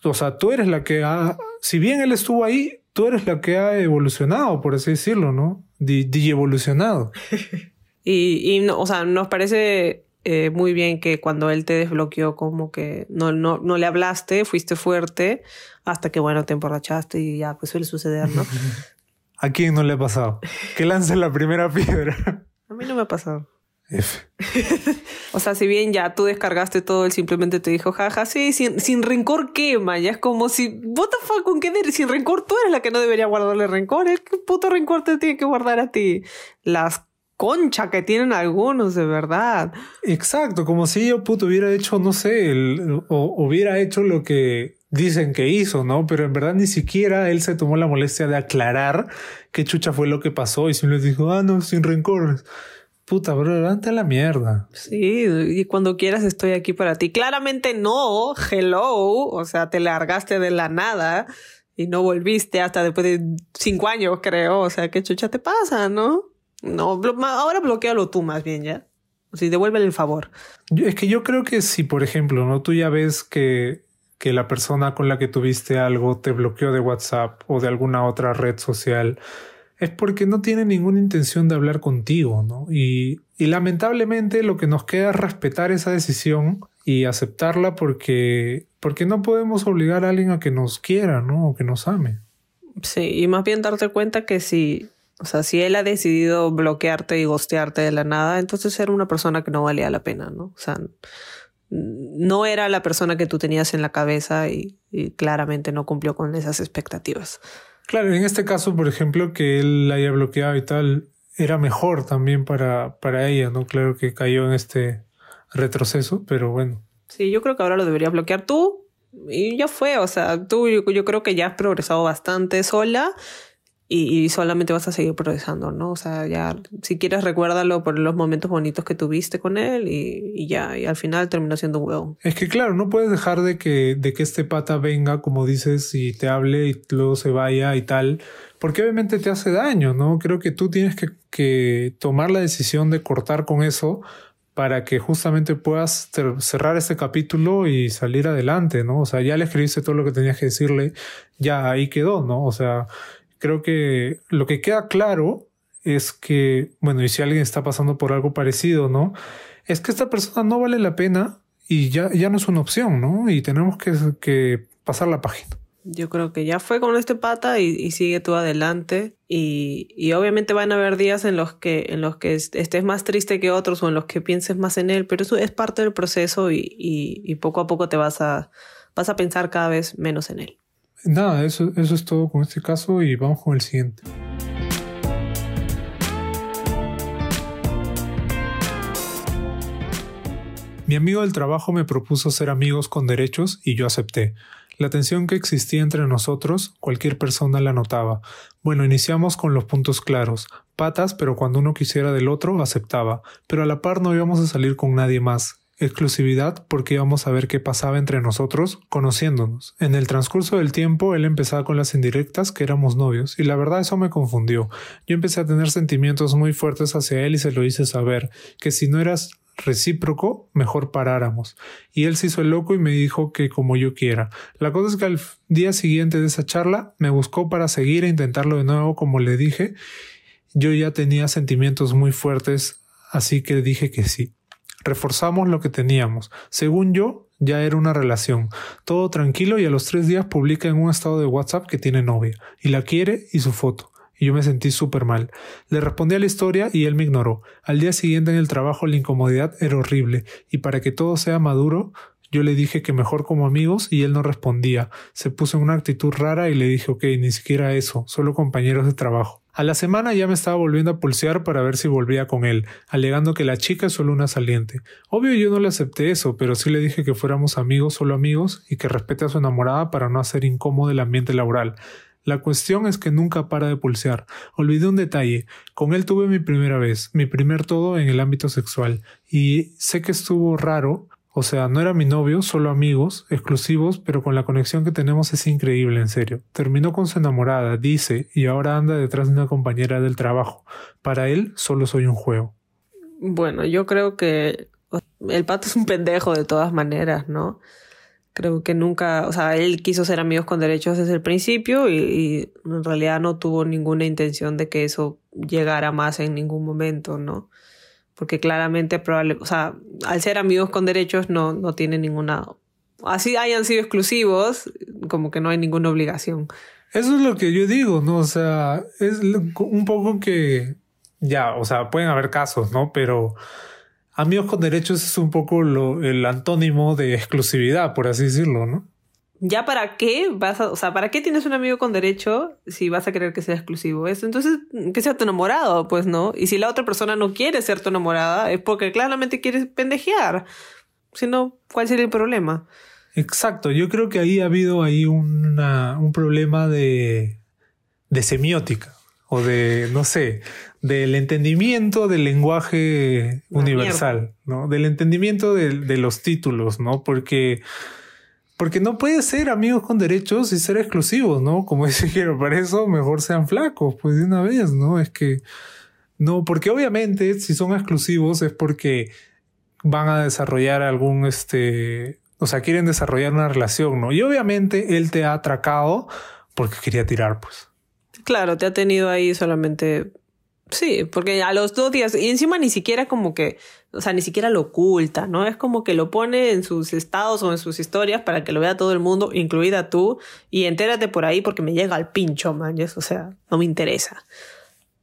o sea, tú eres la que ha, si bien él estuvo ahí, tú eres la que ha evolucionado, por así decirlo, ¿no? Di, evolucionado. y, y o sea, nos parece eh, muy bien que cuando él te desbloqueó, como que no, no, no le hablaste, fuiste fuerte, hasta que, bueno, te emborrachaste y ya, pues suele suceder, ¿no? ¿A quién no le ha pasado? Que lance la primera piedra. A mí no me ha pasado. o sea, si bien ya tú descargaste todo, él simplemente te dijo, jaja, sí, sin, sin rencor quema. Ya es como si, what the fuck, ¿con qué sin rencor? Tú eres la que no debería guardarle rencor. ¿Qué puto rencor te tiene que guardar a ti? Las concha que tienen algunos, de verdad. Exacto, como si yo puto hubiera hecho, no sé, el, o hubiera hecho lo que dicen que hizo, ¿no? Pero en verdad ni siquiera él se tomó la molestia de aclarar qué chucha fue lo que pasó y simplemente dijo, ah, no, sin rencor. Puta, bro, levanta la mierda. Sí, y cuando quieras estoy aquí para ti. Claramente no, hello, o sea, te largaste de la nada y no volviste hasta después de cinco años, creo. O sea, ¿qué chucha te pasa, no? No, ahora bloquealo tú más bien, ¿ya? O sea, devuélvele el favor. es que yo creo que si, por ejemplo, ¿no? Tú ya ves que, que la persona con la que tuviste algo te bloqueó de WhatsApp o de alguna otra red social es porque no tiene ninguna intención de hablar contigo, ¿no? Y, y lamentablemente lo que nos queda es respetar esa decisión y aceptarla porque, porque no podemos obligar a alguien a que nos quiera, ¿no? O que nos ame. Sí, y más bien darte cuenta que si, o sea, si él ha decidido bloquearte y gostearte de la nada, entonces era una persona que no valía la pena, ¿no? O sea, no era la persona que tú tenías en la cabeza y claramente no cumplió con esas expectativas. Claro, en este caso, por ejemplo, que él la haya bloqueado y tal, era mejor también para, para ella, ¿no? Claro que cayó en este retroceso, pero bueno. Sí, yo creo que ahora lo deberías bloquear tú y ya fue, o sea, tú yo creo que ya has progresado bastante sola y, solamente vas a seguir progresando, ¿no? O sea, ya, si quieres, recuérdalo por los momentos bonitos que tuviste con él y, ya, y al final terminó siendo un huevo. Es que, claro, no puedes dejar de que, de que este pata venga, como dices, y te hable y luego se vaya y tal, porque obviamente te hace daño, ¿no? Creo que tú tienes que, que tomar la decisión de cortar con eso para que justamente puedas cerrar este capítulo y salir adelante, ¿no? O sea, ya le escribiste todo lo que tenías que decirle, ya ahí quedó, ¿no? O sea, creo que lo que queda claro es que, bueno, y si alguien está pasando por algo parecido, ¿no? Es que esta persona no vale la pena y ya, ya no es una opción, ¿no? Y tenemos que, pasar la página. Yo creo que ya fue con este pata y, sigue tú adelante. Y, y, obviamente van a haber días en los que, en los que estés más triste que otros o en los que pienses más en él, pero eso es parte del proceso y, y poco a poco te vas a, vas a pensar cada vez menos en él. Nada, eso, eso es todo con este caso y vamos con el siguiente. Mi amigo del trabajo me propuso ser amigos con derechos y yo acepté. La tensión que existía entre nosotros, cualquier persona la notaba. Bueno, iniciamos con los puntos claros. Patas, pero cuando uno quisiera del otro, aceptaba. Pero a la par no íbamos a salir con nadie más exclusividad porque íbamos a ver qué pasaba entre nosotros conociéndonos. En el transcurso del tiempo él empezaba con las indirectas que éramos novios y la verdad eso me confundió. Yo empecé a tener sentimientos muy fuertes hacia él y se lo hice saber, que si no eras recíproco, mejor paráramos. Y él se hizo el loco y me dijo que como yo quiera. La cosa es que al día siguiente de esa charla me buscó para seguir e intentarlo de nuevo como le dije. Yo ya tenía sentimientos muy fuertes, así que dije que sí. Reforzamos lo que teníamos. Según yo, ya era una relación. Todo tranquilo y a los tres días publica en un estado de WhatsApp que tiene novia y la quiere y su foto y yo me sentí súper mal. Le respondí a la historia y él me ignoró. Al día siguiente en el trabajo la incomodidad era horrible, y para que todo sea maduro, yo le dije que mejor como amigos y él no respondía. Se puso en una actitud rara y le dije, ok, ni siquiera eso, solo compañeros de trabajo. A la semana ya me estaba volviendo a pulsear para ver si volvía con él, alegando que la chica es solo una saliente. Obvio yo no le acepté eso, pero sí le dije que fuéramos amigos, solo amigos, y que respete a su enamorada para no hacer incómodo el ambiente laboral. La cuestión es que nunca para de pulsear. Olvidé un detalle. Con él tuve mi primera vez, mi primer todo en el ámbito sexual. Y sé que estuvo raro. O sea, no era mi novio, solo amigos, exclusivos, pero con la conexión que tenemos es increíble, en serio. Terminó con su enamorada, dice, y ahora anda detrás de una compañera del trabajo. Para él, solo soy un juego. Bueno, yo creo que el pato es un pendejo de todas maneras, ¿no? Creo que nunca, o sea, él quiso ser amigos con derechos desde el principio y, en realidad no tuvo ninguna intención de que eso llegara más en ningún momento, ¿no? Porque claramente, probable, o sea, al ser amigos con derechos no, no tiene ninguna, así hayan sido exclusivos, como que no hay ninguna obligación. Eso es lo que yo digo, ¿no? O sea, es un poco que, ya, o sea, pueden haber casos, ¿no? Pero amigos con derechos es un poco lo, el antónimo de exclusividad, por así decirlo, ¿no? Ya para qué vas a, o sea, ¿para qué tienes un amigo con derecho si vas a querer que sea exclusivo? Eso, entonces, que sea tu enamorado, pues, ¿no? Y si la otra persona no quiere ser tu enamorada, es porque claramente quieres pendejear. Si no, ¿cuál sería el problema? Exacto, yo creo que ahí ha habido ahí una, un problema de, de semiótica o de, no sé, del entendimiento del lenguaje universal, ¿no? Del entendimiento de, los títulos, ¿no? Porque, porque no puede ser amigos con derechos y ser exclusivos, ¿no? Como dice quiero, para eso mejor sean flacos, pues de una vez, ¿no? Es que, no, porque obviamente si son exclusivos es porque van a desarrollar algún, este, o sea, quieren desarrollar una relación, ¿no? Y obviamente él te ha atracado porque quería tirar, pues. Claro, te ha tenido ahí solamente Sí, porque a los dos días, y encima ni siquiera como que, o sea, ni siquiera lo oculta, ¿no? Es como que lo pone en sus estados o en sus historias para que lo vea todo el mundo, incluida tú, y entérate por ahí porque me llega al pincho, man, o sea, no me interesa.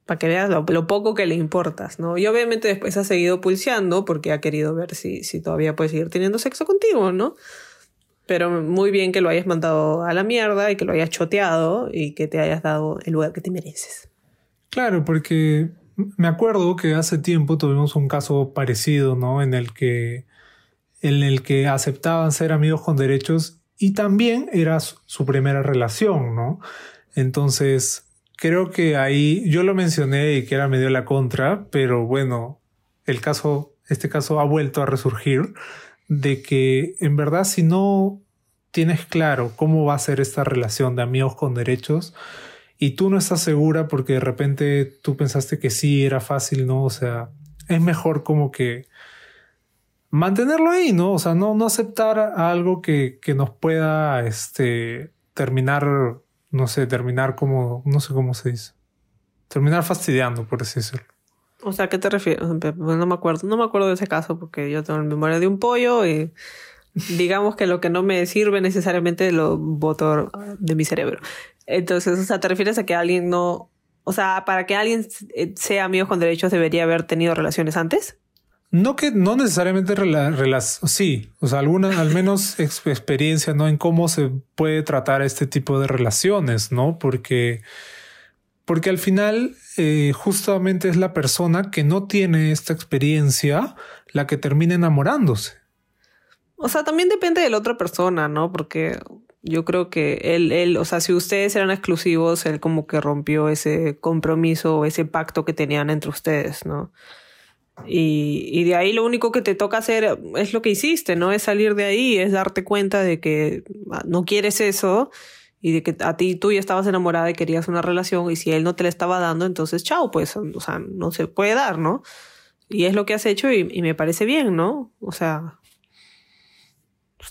Para que veas lo, poco que le importas, ¿no? Y obviamente después ha seguido pulseando porque ha querido ver si, si todavía puede seguir teniendo sexo contigo, ¿no? Pero muy bien que lo hayas mandado a la mierda y que lo hayas choteado y que te hayas dado el lugar que te mereces. Claro, porque me acuerdo que hace tiempo tuvimos un caso parecido, ¿no? En el que, en el que aceptaban ser amigos con derechos y también era su primera relación, ¿no? Entonces, creo que ahí yo lo mencioné y que era medio la contra, pero bueno, el caso, este caso ha vuelto a resurgir de que en verdad si no tienes claro cómo va a ser esta relación de amigos con derechos, y tú no estás segura porque de repente tú pensaste que sí era fácil, ¿no? O sea, es mejor como que mantenerlo ahí, ¿no? O sea, no, no aceptar algo que, que nos pueda este, terminar, no sé, terminar como, no sé cómo se dice, terminar fastidiando, por así decirlo. O sea, ¿qué te refieres? No me acuerdo, no me acuerdo de ese caso porque yo tengo la memoria de un pollo y digamos que lo que no me sirve necesariamente lo voto de mi cerebro. Entonces, o sea, ¿te refieres a que alguien no, o sea, para que alguien eh, sea amigo con derechos debería haber tenido relaciones antes? No que no necesariamente relas sí, o sea, alguna al menos experiencia, ¿no? En cómo se puede tratar este tipo de relaciones, ¿no? Porque porque al final eh, justamente es la persona que no tiene esta experiencia la que termina enamorándose. O sea, también depende de la otra persona, ¿no? Porque yo creo que él, él, o sea, si ustedes eran exclusivos, él como que rompió ese compromiso, ese pacto que tenían entre ustedes, ¿no? Y, y de ahí lo único que te toca hacer es lo que hiciste, ¿no? Es salir de ahí, es darte cuenta de que ah, no quieres eso y de que a ti tú ya estabas enamorada y querías una relación y si él no te la estaba dando, entonces chao, pues, o sea, no se puede dar, ¿no? Y es lo que has hecho y, y me parece bien, ¿no? O sea,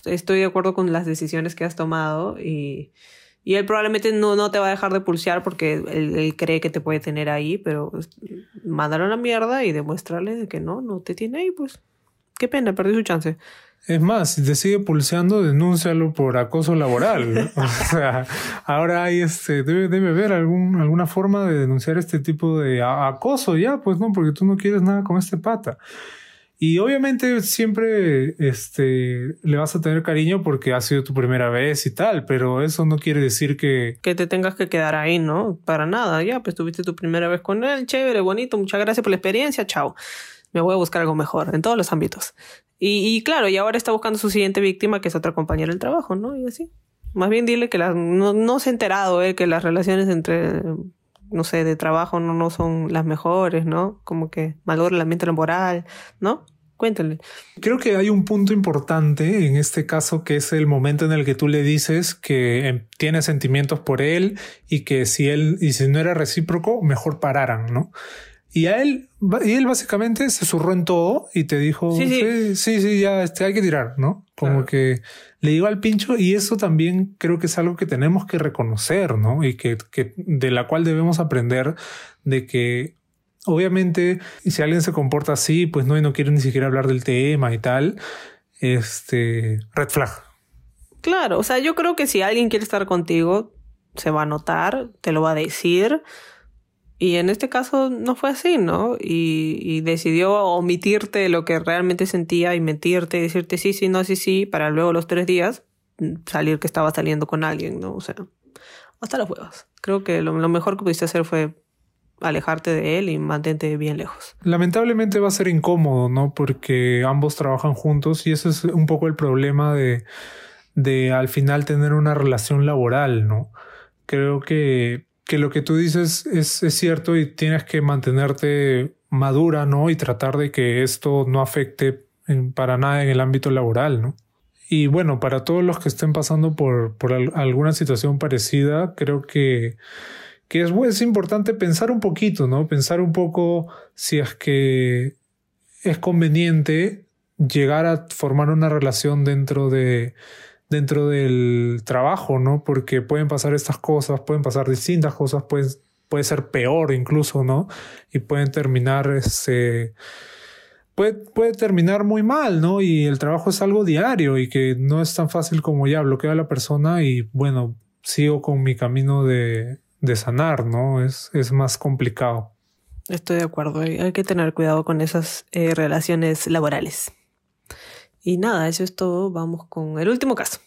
estoy de acuerdo con las decisiones que has tomado y, y él probablemente no, no te va a dejar de pulsear porque él, cree que te puede tener ahí, pero mándalo a la mierda y demuéstrale que no, no te tiene ahí, pues. Qué pena, perdí su chance. Es más, si te sigue pulseando, denúncialo por acoso laboral. o sea, ahora hay este, debe, debe haber algún, alguna forma de denunciar este tipo de acoso ya, pues no, porque tú no quieres nada con este pata. Y obviamente siempre este, le vas a tener cariño porque ha sido tu primera vez y tal, pero eso no quiere decir que... Que te tengas que quedar ahí, ¿no? Para nada, ya, pues tuviste tu primera vez con él, chévere, bonito, muchas gracias por la experiencia, chao. Me voy a buscar algo mejor en todos los ámbitos. Y, y claro, y ahora está buscando su siguiente víctima, que es otra compañera del trabajo, ¿no? Y así. Más bien dile que las, no, no se ha enterado, ¿eh? Que las relaciones entre no sé, de trabajo no, no son las mejores, ¿no? Como que valora el ambiente laboral, ¿no? Cuéntale. Creo que hay un punto importante en este caso que es el momento en el que tú le dices que em, tiene sentimientos por él y que si él y si no era recíproco, mejor pararan, ¿no? Y a él, y él básicamente se zurró en todo y te dijo, sí, sí, sí, ya este, hay que tirar, ¿no? Como que le digo al pincho y eso también creo que es algo que tenemos que reconocer, ¿no? Y que, que de la cual debemos aprender de que obviamente si alguien se comporta así, pues no, y no quiere ni siquiera hablar del tema y tal, este, red flag. Claro, o sea, yo creo que si alguien quiere estar contigo, se va a notar, te lo va a decir y en este caso no fue así, ¿no? Y, decidió omitirte lo que realmente sentía y mentirte y decirte sí, sí, no, sí, sí, para luego los tres días salir que estaba saliendo con alguien, ¿no? O sea, hasta las huevas. Creo que lo, mejor que pudiste hacer fue alejarte de él y mantente bien lejos. Lamentablemente va a ser incómodo, ¿no? Porque ambos trabajan juntos y eso es un poco el problema de, de al final tener una relación laboral, ¿no? Creo que que lo que tú dices es, es, cierto y tienes que mantenerte madura, ¿no? Y tratar de que esto no afecte para nada en el ámbito laboral, ¿no? Y bueno, para todos los que estén pasando por, por alguna situación parecida, creo que, que es, es importante pensar un poquito, ¿no? Pensar un poco si es que es conveniente llegar a formar una relación dentro de, dentro del trabajo, ¿no? Porque pueden pasar estas cosas, pueden pasar distintas cosas, pueden, puede ser peor incluso, ¿no? Y pueden terminar, este, puede, puede terminar muy mal, ¿no? Y el trabajo es algo diario y que no es tan fácil como ya bloqueo a la persona y bueno, sigo con mi camino de, de sanar, ¿no? Es, es más complicado. Estoy de acuerdo, hay que tener cuidado con esas eh, relaciones laborales. Y nada, eso es todo. Vamos con el último caso.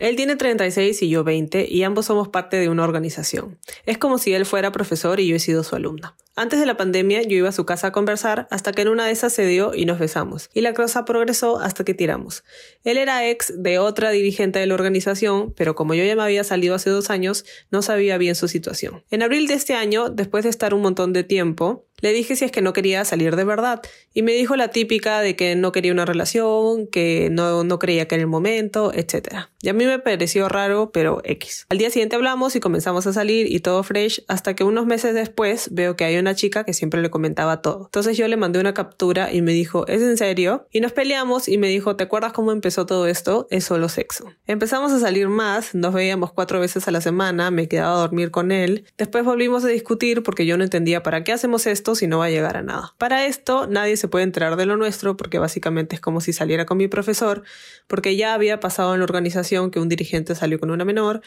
Él tiene 36 y yo 20 y ambos somos parte de una organización. Es como si él fuera profesor y yo he sido su alumna. Antes de la pandemia yo iba a su casa a conversar hasta que en una de esas se dio y nos besamos. Y la cosa progresó hasta que tiramos. Él era ex de otra dirigente de la organización, pero como yo ya me había salido hace dos años, no sabía bien su situación. En abril de este año, después de estar un montón de tiempo, le dije si es que no quería salir de verdad y me dijo la típica de que no quería una relación, que no, no creía que era el momento, etc. Y a mí me pareció raro, pero X. Al día siguiente hablamos y comenzamos a salir y todo fresh hasta que unos meses después veo que hay una chica que siempre le comentaba todo. Entonces yo le mandé una captura y me dijo, ¿es en serio? Y nos peleamos y me dijo, ¿te acuerdas cómo empezó todo esto? Es solo sexo. Empezamos a salir más, nos veíamos cuatro veces a la semana, me quedaba a dormir con él. Después volvimos a discutir porque yo no entendía para qué hacemos esto si no va a llegar a nada. Para esto nadie se puede enterar de lo nuestro porque básicamente es como si saliera con mi profesor, porque ya había pasado en la organización que un dirigente salió con una menor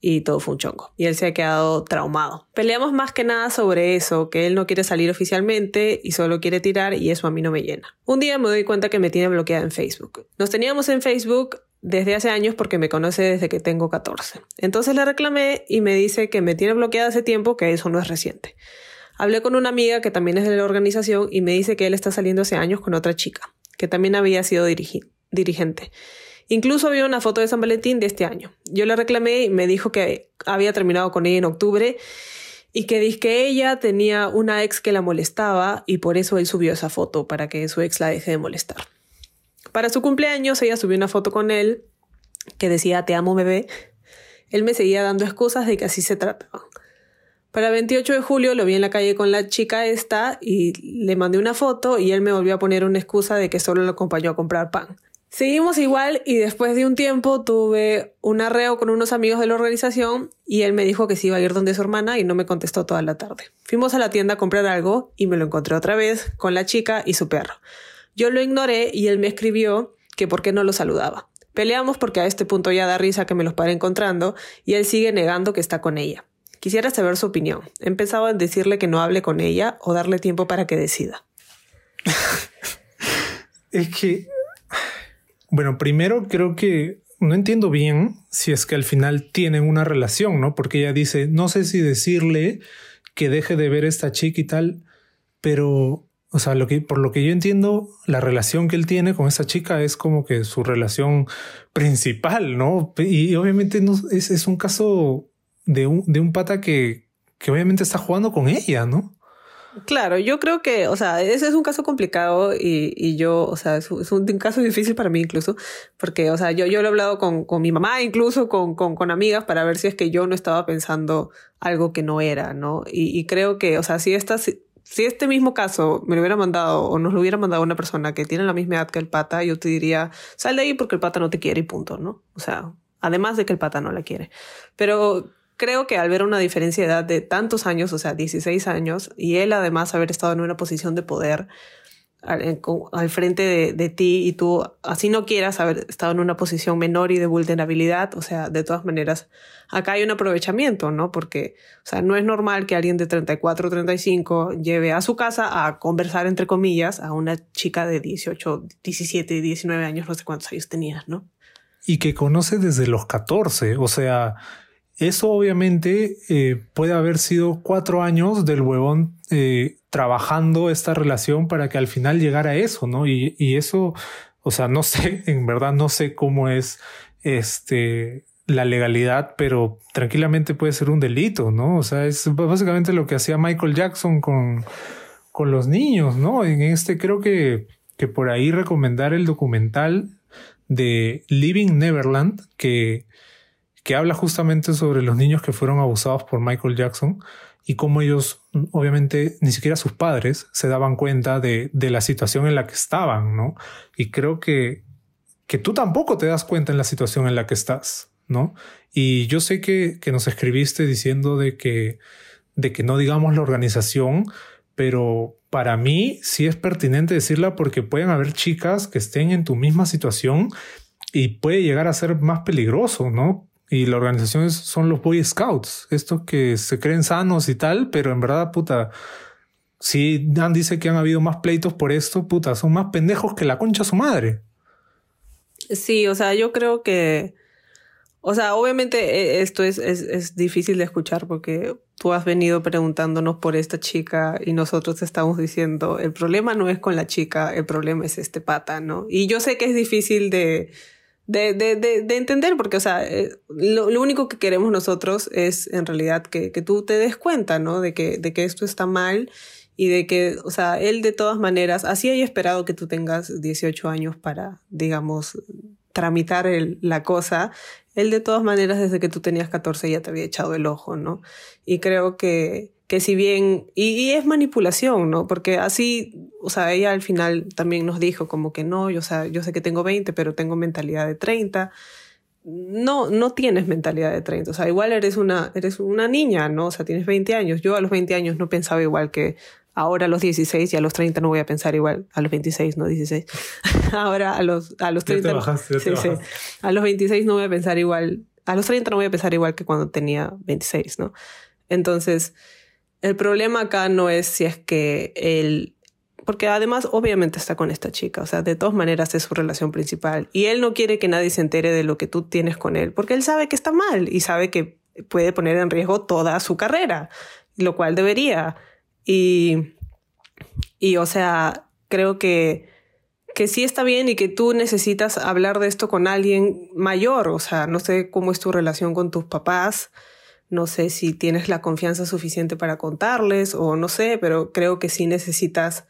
y todo fue un chongo. Y él se ha quedado traumado. Peleamos más que nada sobre eso, que él no quiere salir oficialmente y solo quiere tirar y eso a mí no me llena. Un día me doy cuenta que me tiene bloqueada en Facebook. Nos teníamos en Facebook desde hace años porque me conoce desde que tengo 14. Entonces le reclamé y me dice que me tiene bloqueada hace tiempo, que eso no es reciente. Hablé con una amiga que también es de la organización y me dice que él está saliendo hace años con otra chica, que también había sido dirigente. Incluso vio una foto de San Valentín de este año. Yo le reclamé y me dijo que había terminado con ella en octubre y que que ella tenía una ex que la molestaba y por eso él subió esa foto para que su ex la deje de molestar. Para su cumpleaños ella subió una foto con él que decía te amo bebé él me seguía dando excusas de que así se trataba. Para el 28 de julio lo vi en la calle con la chica esta y le mandé una foto y él me volvió a poner una excusa de que solo lo acompañó a comprar pan. Seguimos igual y después de un tiempo tuve un arreo con unos amigos de la organización y él me dijo que se iba a ir donde su hermana y no me contestó toda la tarde. Fuimos a la tienda a comprar algo y me lo encontré otra vez con la chica y su perro. Yo lo ignoré y él me escribió que por qué no lo saludaba. Peleamos porque a este punto ya da risa que me los pare encontrando y él sigue negando que está con ella. Quisiera saber su opinión. He pensado en decirle que no hable con ella o darle tiempo para que decida. es que bueno, primero creo que no entiendo bien si es que al final tienen una relación, ¿no? Porque ella dice, no sé si decirle que deje de ver a esta chica y tal, pero, o sea, lo que, por lo que yo entiendo, la relación que él tiene con esa chica es como que su relación principal, ¿no? Y obviamente no, es, es un caso de un, de un pata que, que obviamente está jugando con ella, ¿no? Claro, yo creo que, o sea, ese es un caso complicado y, y yo, o sea, es, un, caso difícil para mí incluso, porque, o sea, yo, yo lo he hablado con, con mi mamá, incluso con, con, con, amigas, para ver si es que yo no estaba pensando algo que no era, ¿no? Y, y creo que, o sea, si esta, si, este mismo caso me lo hubiera mandado o nos lo hubiera mandado una persona que tiene la misma edad que el pata, yo te diría, sal de ahí porque el pata no te quiere y punto, ¿no? O sea, además de que el pata no la quiere. Pero creo que al ver una diferencia de edad de tantos años, o sea, 16 años, y él además haber estado en una posición de poder al, frente de, ti y tú así no quieras haber estado en una posición menor y de vulnerabilidad, o sea, de todas maneras, acá hay un aprovechamiento, ¿no? Porque, o sea, no es normal que alguien de 34 o 35 lleve a su casa a conversar, entre comillas, a una chica de 18, 17, 19 años, no sé cuántos años tenías, ¿no? Y que conoce desde los 14, o sea, eso obviamente eh, puede haber sido cuatro años del huevón eh, trabajando esta relación para que al final llegara a eso, ¿no? Y, y, eso, o sea, no sé, en verdad no sé cómo es este la legalidad, pero tranquilamente puede ser un delito, ¿no? O sea, es básicamente lo que hacía Michael Jackson con, con los niños, ¿no? En este creo que, que por ahí recomendar el documental de Living Neverland, que que habla justamente sobre los niños que fueron abusados por Michael Jackson y cómo ellos, obviamente, ni siquiera sus padres se daban cuenta de, de la situación en la que estaban, ¿no? Y creo que, que tú tampoco te das cuenta en la situación en la que estás, ¿no? Y yo sé que, que nos escribiste diciendo de que, de que no digamos la organización, pero para mí sí es pertinente decirla porque pueden haber chicas que estén en tu misma situación y puede llegar a ser más peligroso, ¿no? Y la organización son los Boy Scouts, estos que se creen sanos y tal, pero en verdad, puta, si Dan dice que han habido más pleitos por esto, puta, son más pendejos que la concha su madre. Sí, o sea, yo creo que, o sea, obviamente e, esto es, es, es difícil de escuchar porque tú has venido preguntándonos por esta chica y nosotros estamos diciendo, el problema no es con la chica, el problema es este pata, ¿no? Y yo sé que es difícil de de, de, de, de, entender, porque, o sea, eh, lo, lo, único que queremos nosotros es en realidad que, que tú te des cuenta, ¿no? De que, de que esto está mal y de que, o sea, él de todas maneras, así haya esperado que tú tengas 18 años para, digamos, tramitar la cosa, él de todas maneras desde que tú tenías 14 ya te había echado el ojo, ¿no? Y creo que, que si bien, y, es manipulación, ¿no? Porque así, o sea, ella al final también nos dijo como que no, yo, o sea, yo sé que tengo 20, pero tengo mentalidad de 30. No, no tienes mentalidad de 30, o sea, igual eres una, eres una niña, ¿no? O sea, tienes 20 años. Yo a los 20 años no pensaba igual que ahora a los 16 y a los 30 no voy a pensar igual, a los 26, no 16. ahora a los, a los 30. bajaste, sí, sí. A los 26 no voy a pensar igual, a los 30 no voy a pensar igual que cuando tenía 26, ¿no? Entonces, el problema acá no es si es que él, porque además obviamente está con esta chica, o sea, de todas maneras es su relación principal y él no quiere que nadie se entere de lo que tú tienes con él, porque él sabe que está mal y sabe que puede poner en riesgo toda su carrera, lo cual debería. Y, y o sea, creo que, que sí está bien y que tú necesitas hablar de esto con alguien mayor, o sea, no sé cómo es tu relación con tus papás, no sé si tienes la confianza suficiente para contarles o no sé, pero creo que sí necesitas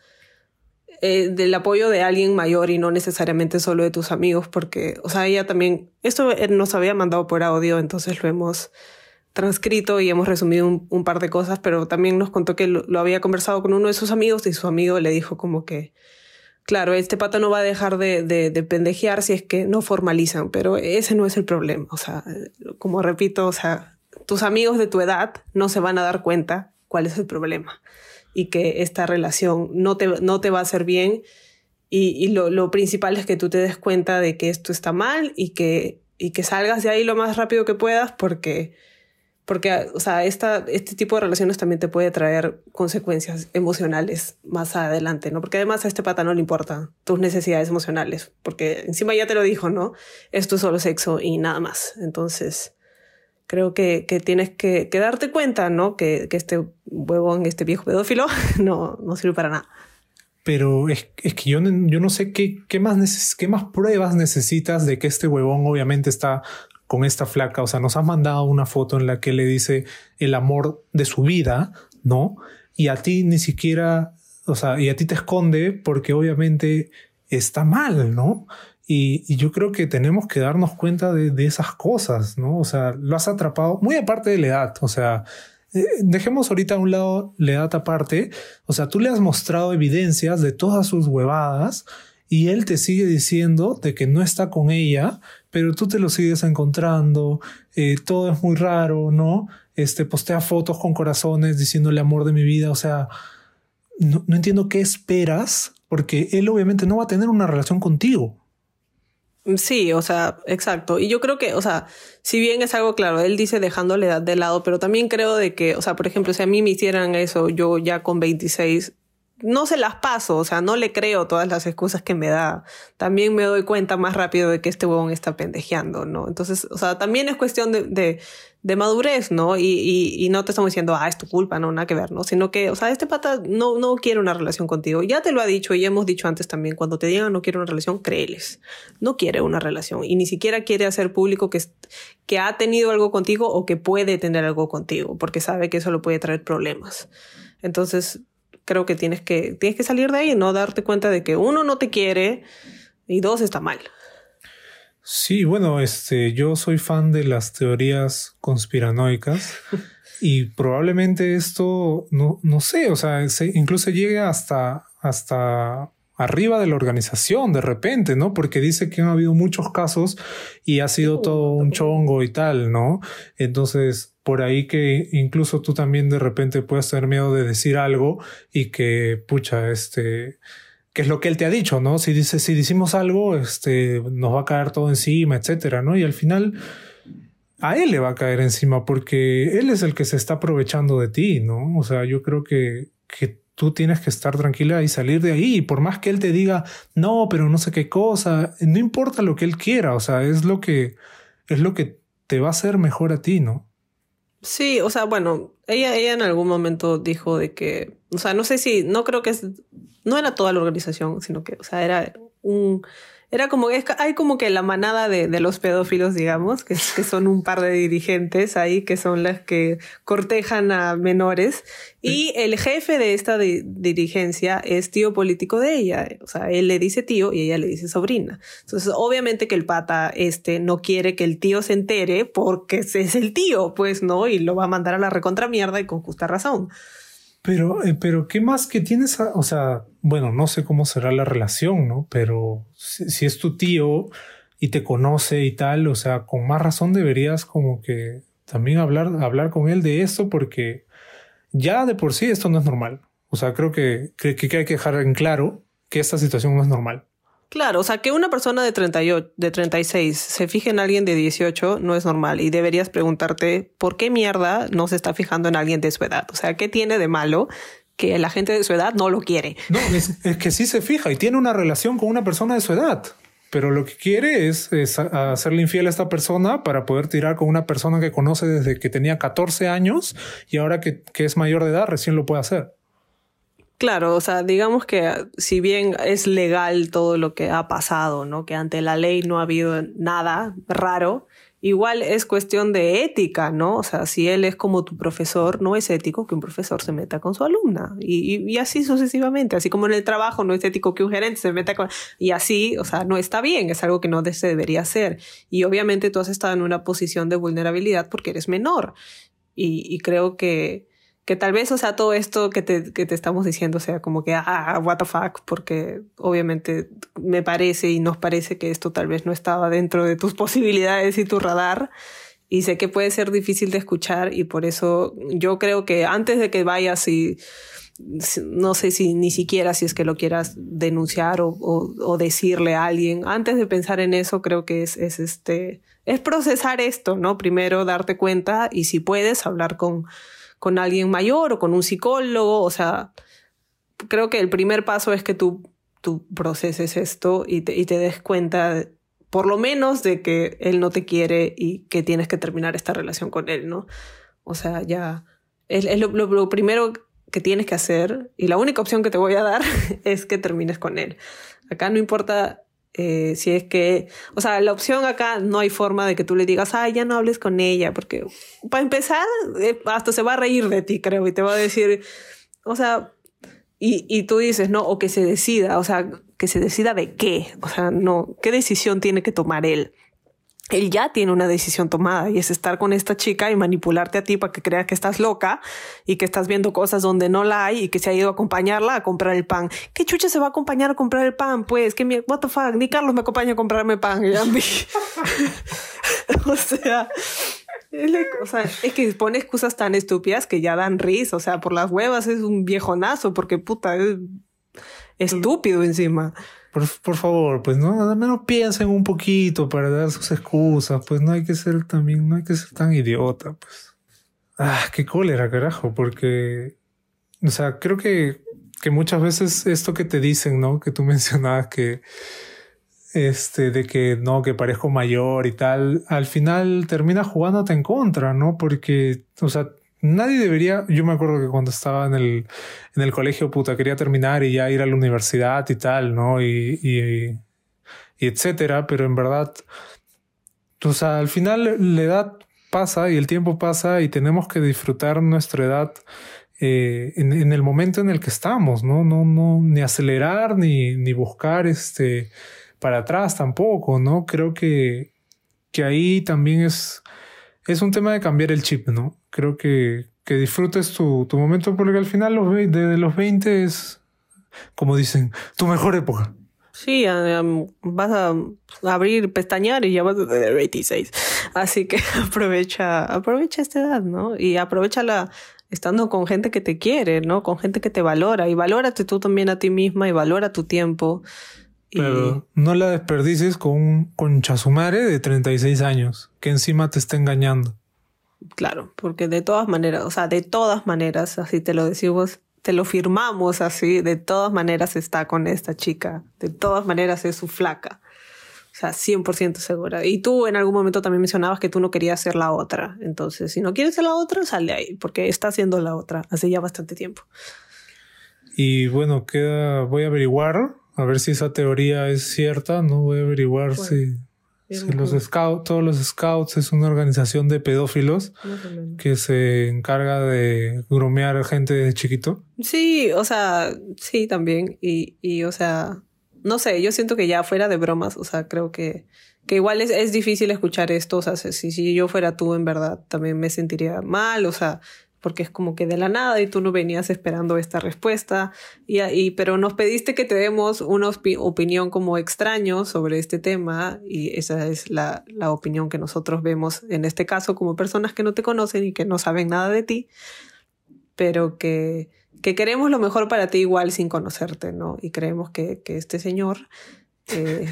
eh, del apoyo de alguien mayor y no necesariamente solo de tus amigos, porque, o sea, ella también, esto nos había mandado por audio, entonces lo hemos transcrito y hemos resumido un, par de cosas, pero también nos contó que lo, había conversado con uno de sus amigos y su amigo le dijo como que, claro, este pato no va a dejar de, de, de, pendejear si es que no formalizan, pero ese no es el problema. O sea, como repito, o sea, tus amigos de tu edad no se van a dar cuenta cuál es el problema y que esta relación no te, no te va a hacer bien. Y, lo, lo principal es que tú te des cuenta de que esto está mal y que, y que salgas de ahí lo más rápido que puedas porque porque, o sea, esta, este tipo de relaciones también te puede traer consecuencias emocionales más adelante, ¿no? Porque además a este pata no le importan tus necesidades emocionales, porque encima ya te lo dijo, ¿no? Esto es solo sexo y nada más. Entonces, creo que, que tienes que, darte cuenta, ¿no? Que, que este huevón, este viejo pedófilo, no, no sirve para nada. Pero es, es que yo, yo no sé qué, qué, más qué más pruebas necesitas de que este huevón obviamente está con esta flaca, o sea, nos has mandado una foto en la que le dice el amor de su vida, ¿no? Y a ti ni siquiera, o sea, y a ti te esconde porque obviamente está mal, ¿no? Y, yo creo que tenemos que darnos cuenta de, esas cosas, ¿no? O sea, lo has atrapado muy aparte de la edad, o sea, eh, dejemos ahorita a un lado la edad aparte, o sea, tú le has mostrado evidencias de todas sus huevadas y él te sigue diciendo de que no está con ella, pero tú te lo sigues encontrando, eh, todo es muy raro, ¿no? Este postea fotos con corazones diciéndole amor de mi vida, o sea, no, no entiendo qué esperas, porque él obviamente no va a tener una relación contigo. Sí, o sea, exacto. Y yo creo que, o sea, si bien es algo claro, él dice dejando la edad de lado, pero también creo de que, o sea, por ejemplo, si a mí me hicieran eso, yo ya con 26, no se las paso, o sea, no le creo todas las excusas que me da. También me doy cuenta más rápido de que este huevón está pendejeando, ¿no? Entonces, o sea, también es cuestión de, de, de madurez, ¿no? Y, y, y, no te estamos diciendo, ah, es tu culpa, no, nada que ver, ¿no? Sino que, o sea, este pata no, no quiere una relación contigo. Ya te lo ha dicho y hemos dicho antes también, cuando te digan no quiere una relación, créeles. No quiere una relación y ni siquiera quiere hacer público que, que ha tenido algo contigo o que puede tener algo contigo, porque sabe que eso le puede traer problemas. Entonces, creo que tienes que, tienes que salir de ahí, no darte cuenta de que uno no te quiere y dos está mal. Sí, bueno, este, yo soy fan de las teorías conspiranoicas y probablemente esto, no, no sé, o sea, incluso llegue hasta, hasta arriba de la organización de repente, ¿no? Porque dice que han habido muchos casos y ha sido todo un chongo y tal, ¿no? Entonces, por ahí que incluso tú también de repente puedes tener miedo de decir algo y que, pucha, este, que es lo que él te ha dicho, ¿no? Si dice, si decimos algo, este, nos va a caer todo encima, etcétera, ¿no? Y al final, a él le va a caer encima porque él es el que se está aprovechando de ti, ¿no? O sea, yo creo que, que tú tienes que estar tranquila y salir de ahí. Y por más que él te diga, no, pero no sé qué cosa, no importa lo que él quiera, o sea, es lo que, es lo que te va a hacer mejor a ti, ¿no? Sí, o sea, bueno, ella, ella en algún momento dijo de que, o sea, no sé si, no creo que es, no era toda la organización, sino que, o sea, era un, era como, es, hay como que la manada de, de los pedófilos, digamos, que, que, son un par de dirigentes ahí, que son las que cortejan a menores. Y el jefe de esta dirigencia es tío político de ella. O sea, él le dice tío y ella le dice sobrina. Entonces, obviamente que el pata este no quiere que el tío se entere porque es el tío, pues, ¿no? Y lo va a mandar a la recontra mierda y con justa razón. Pero, eh, pero, ¿qué más que tienes? o sea, bueno, no sé cómo será la relación, ¿no? Pero si, es tu tío y te conoce y tal, o sea, con más razón deberías como que también hablar, hablar con él de esto porque ya de por sí esto no es normal. O sea, creo que, que, que hay que dejar en claro que esta situación no es normal. Claro, o sea, que una persona de 38, de 36 se fije en alguien de 18 no es normal y deberías preguntarte por qué mierda no se está fijando en alguien de su edad. O sea, ¿qué tiene de malo que la gente de su edad no lo quiere? No, es, que sí se fija y tiene una relación con una persona de su edad. Pero lo que quiere es, hacerle infiel a esta persona para poder tirar con una persona que conoce desde que tenía 14 años y ahora que, que es mayor de edad recién lo puede hacer. Claro, o sea, digamos que si bien es legal todo lo que ha pasado, ¿no? Que ante la ley no ha habido nada raro, igual es cuestión de ética, ¿no? O sea, si él es como tu profesor, no es ético que un profesor se meta con su alumna. Y, y, así sucesivamente, así como en el trabajo no es ético que un gerente se meta con... Y así, o sea, no está bien, es algo que no se debería hacer. Y obviamente tú has estado en una posición de vulnerabilidad porque eres menor. Y, y creo que que tal vez, o sea, todo esto que te, que te estamos diciendo sea como que, ah, what the fuck, porque obviamente me parece y nos parece que esto tal vez no estaba dentro de tus posibilidades y tu radar. Y sé que puede ser difícil de escuchar y por eso yo creo que antes de que vayas y no sé si ni siquiera si es que lo quieras denunciar o, o, o decirle a alguien, antes de pensar en eso creo que es, es este, es procesar esto, ¿no? Primero darte cuenta y si puedes hablar con, con alguien mayor o con un psicólogo. O sea, creo que el primer paso es que tú, tú proceses esto y te, y te des cuenta, por lo menos, de que él no te quiere y que tienes que terminar esta relación con él, ¿no? O sea, ya es, es lo, lo, lo primero que tienes que hacer y la única opción que te voy a dar es que termines con él. Acá no importa eh, si es que, o sea, la opción acá no hay forma de que tú le digas, ay, ya no hables con ella, porque para empezar, eh, hasta se va a reír de ti, creo, y te va a decir, o sea, y, y tú dices, no, o que se decida, o sea, que se decida de qué, o sea, no, qué decisión tiene que tomar él él ya tiene una decisión tomada y es estar con esta chica y manipularte a ti para que creas que estás loca y que estás viendo cosas donde no la hay y que se ha ido a acompañarla a comprar el pan. ¿Qué chucha se va a acompañar a comprar el pan? Pues, que mi, what the fuck, ni Carlos me acompaña a comprarme pan. o sea, o sea, es que pone excusas tan estúpidas que ya dan risa. O sea, por las huevas es un viejonazo porque puta, es estúpido encima. Por, por, favor, pues no, al menos piensen un poquito para dar sus excusas, pues no hay que ser también, no hay que ser tan idiota, pues. Ah, qué cólera, carajo, porque, o sea, creo que, que muchas veces esto que te dicen, ¿no? Que tú mencionabas que, este, de que no, que parezco mayor y tal, al final termina jugándote en contra, ¿no? Porque, o sea, nadie debería, yo me acuerdo que cuando estaba en el, en el colegio, puta, quería terminar y ya ir a la universidad y tal, ¿no? Y, y, y etcétera, pero en verdad, o sea, al final la edad pasa y el tiempo pasa y tenemos que disfrutar nuestra edad eh, en, en, el momento en el que estamos, ¿no? No, no, ni acelerar ni, ni buscar este para atrás tampoco, ¿no? Creo que, que ahí también es, es un tema de cambiar el chip, ¿no? Creo que, que disfrutes tu, tu momento porque al final los, de los 20 es, como dicen, tu mejor época. Sí, vas a abrir, pestañear y ya vas a tener 26. Así que aprovecha, aprovecha esta edad, ¿no? Y aprovechala estando con gente que te quiere, ¿no? Con gente que te valora. Y valórate tú también a ti misma y valora tu tiempo. Pero no la desperdicies con un conchazumare de 36 años, que encima te está engañando. Claro, porque de todas maneras, o sea, de todas maneras, así te lo decimos, te lo firmamos así, de todas maneras está con esta chica, de todas maneras es su flaca. O sea, 100% segura. Y tú en algún momento también mencionabas que tú no querías ser la otra. Entonces, si no quieres ser la otra, sal de ahí, porque está siendo la otra hace ya bastante tiempo. Y bueno, queda, voy a averiguar a ver si esa teoría es cierta, ¿no? Voy a averiguar bueno, si, si los scouts, todos los scouts es una organización de pedófilos que se encarga de grumear a gente de chiquito. Sí, o sea, sí, también. Y, y, o sea, no sé, yo siento que ya fuera de bromas, o sea, creo que, que igual es, es difícil escuchar esto, o sea, si, si yo fuera tú en verdad, también me sentiría mal, o sea, porque es como que de la nada y tú no venías esperando esta respuesta, y, y pero nos pediste que te demos una opinión como extraño sobre este tema y esa es la, la opinión que nosotros vemos en este caso como personas que no te conocen y que no saben nada de ti, pero que, que queremos lo mejor para ti igual sin conocerte, ¿no? Y creemos que, que este señor eh,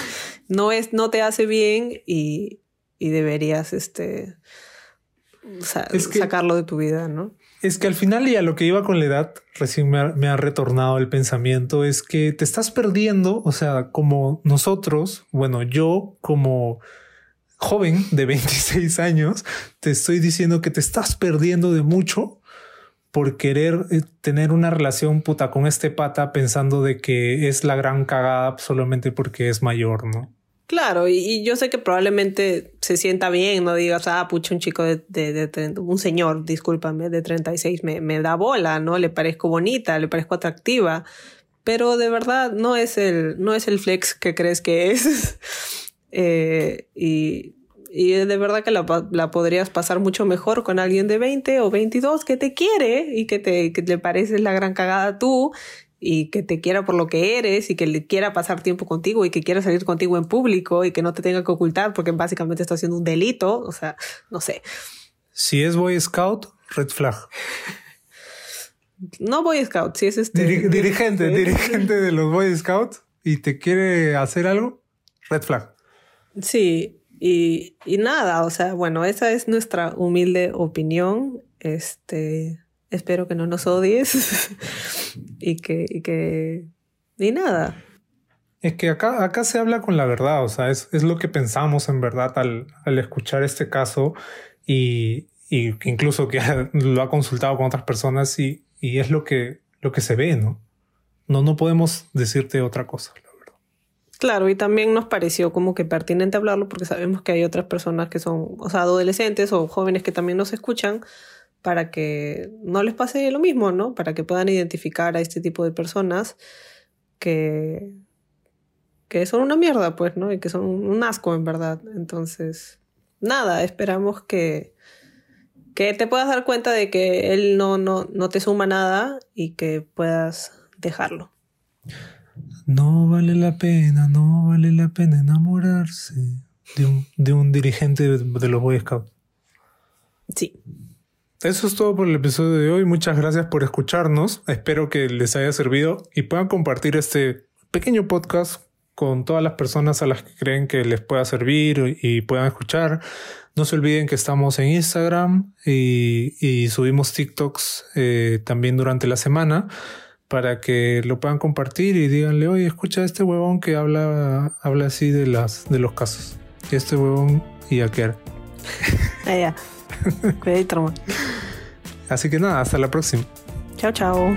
no, es, no te hace bien y, y deberías, este es que, sacarlo de tu vida, ¿no? Es que al final y a lo que iba con la edad, recién me ha, me ha, retornado el pensamiento, es que te estás perdiendo, o sea, como nosotros, bueno, yo como joven de 26 años, te estoy diciendo que te estás perdiendo de mucho por querer eh, tener una relación puta con este pata pensando de que es la gran cagada solamente porque es mayor, ¿no? Claro, y, yo sé que probablemente se sienta bien, no digas, ah, pucha, un chico de, de, un señor, discúlpame, de 36 me, me da bola, ¿no? Le parezco bonita, le parezco atractiva, pero de verdad no es el, no es el flex que crees que es. Eh, y, y, de verdad que la, la, podrías pasar mucho mejor con alguien de 20 o 22 que te quiere y que te, que te pareces la gran cagada tú y que te quiera por lo que eres y que le quiera pasar tiempo contigo y que quiera salir contigo en público y que no te tenga que ocultar porque básicamente está haciendo un delito, o sea, no sé. Si es Boy Scout, red flag. No Boy Scout, si es este. dirigente, dirigente de los Boy Scouts y te quiere hacer algo, red flag. Sí, y, y nada, o sea, bueno, esa es nuestra humilde opinión. Este, Espero que no nos odies y que, y que... Ni nada. Es que acá, acá se habla con la verdad, o sea, es, es lo que pensamos en verdad al, al escuchar este caso y, y, incluso que lo ha consultado con otras personas y, y, es lo que, lo que se ve, ¿no? No, no podemos decirte otra cosa, la verdad. Claro, y también nos pareció como que pertinente hablarlo porque sabemos que hay otras personas que son, o sea, adolescentes o jóvenes que también nos escuchan para que no les pase lo mismo, ¿no? Para que puedan identificar a este tipo de personas que, que son una mierda, pues, ¿no? Y que son un asco, en verdad. Entonces, nada, esperamos que, que te puedas dar cuenta de que él no, no, no te suma nada y que puedas dejarlo. No vale la pena, no vale la pena enamorarse de un, de un dirigente de los Boy Scouts. Sí. Eso es todo por el episodio de hoy. Muchas gracias por escucharnos. Espero que les haya servido y puedan compartir este pequeño podcast con todas las personas a las que creen que les pueda servir y puedan escuchar. No se olviden que estamos en Instagram y, subimos TikToks eh, también durante la semana para que lo puedan compartir y díganle, oye, escucha a este huevón que habla, habla así de, las, de los casos. Este huevón y a qué. Cuidado, Así que nada, hasta la próxima. Chao, chao.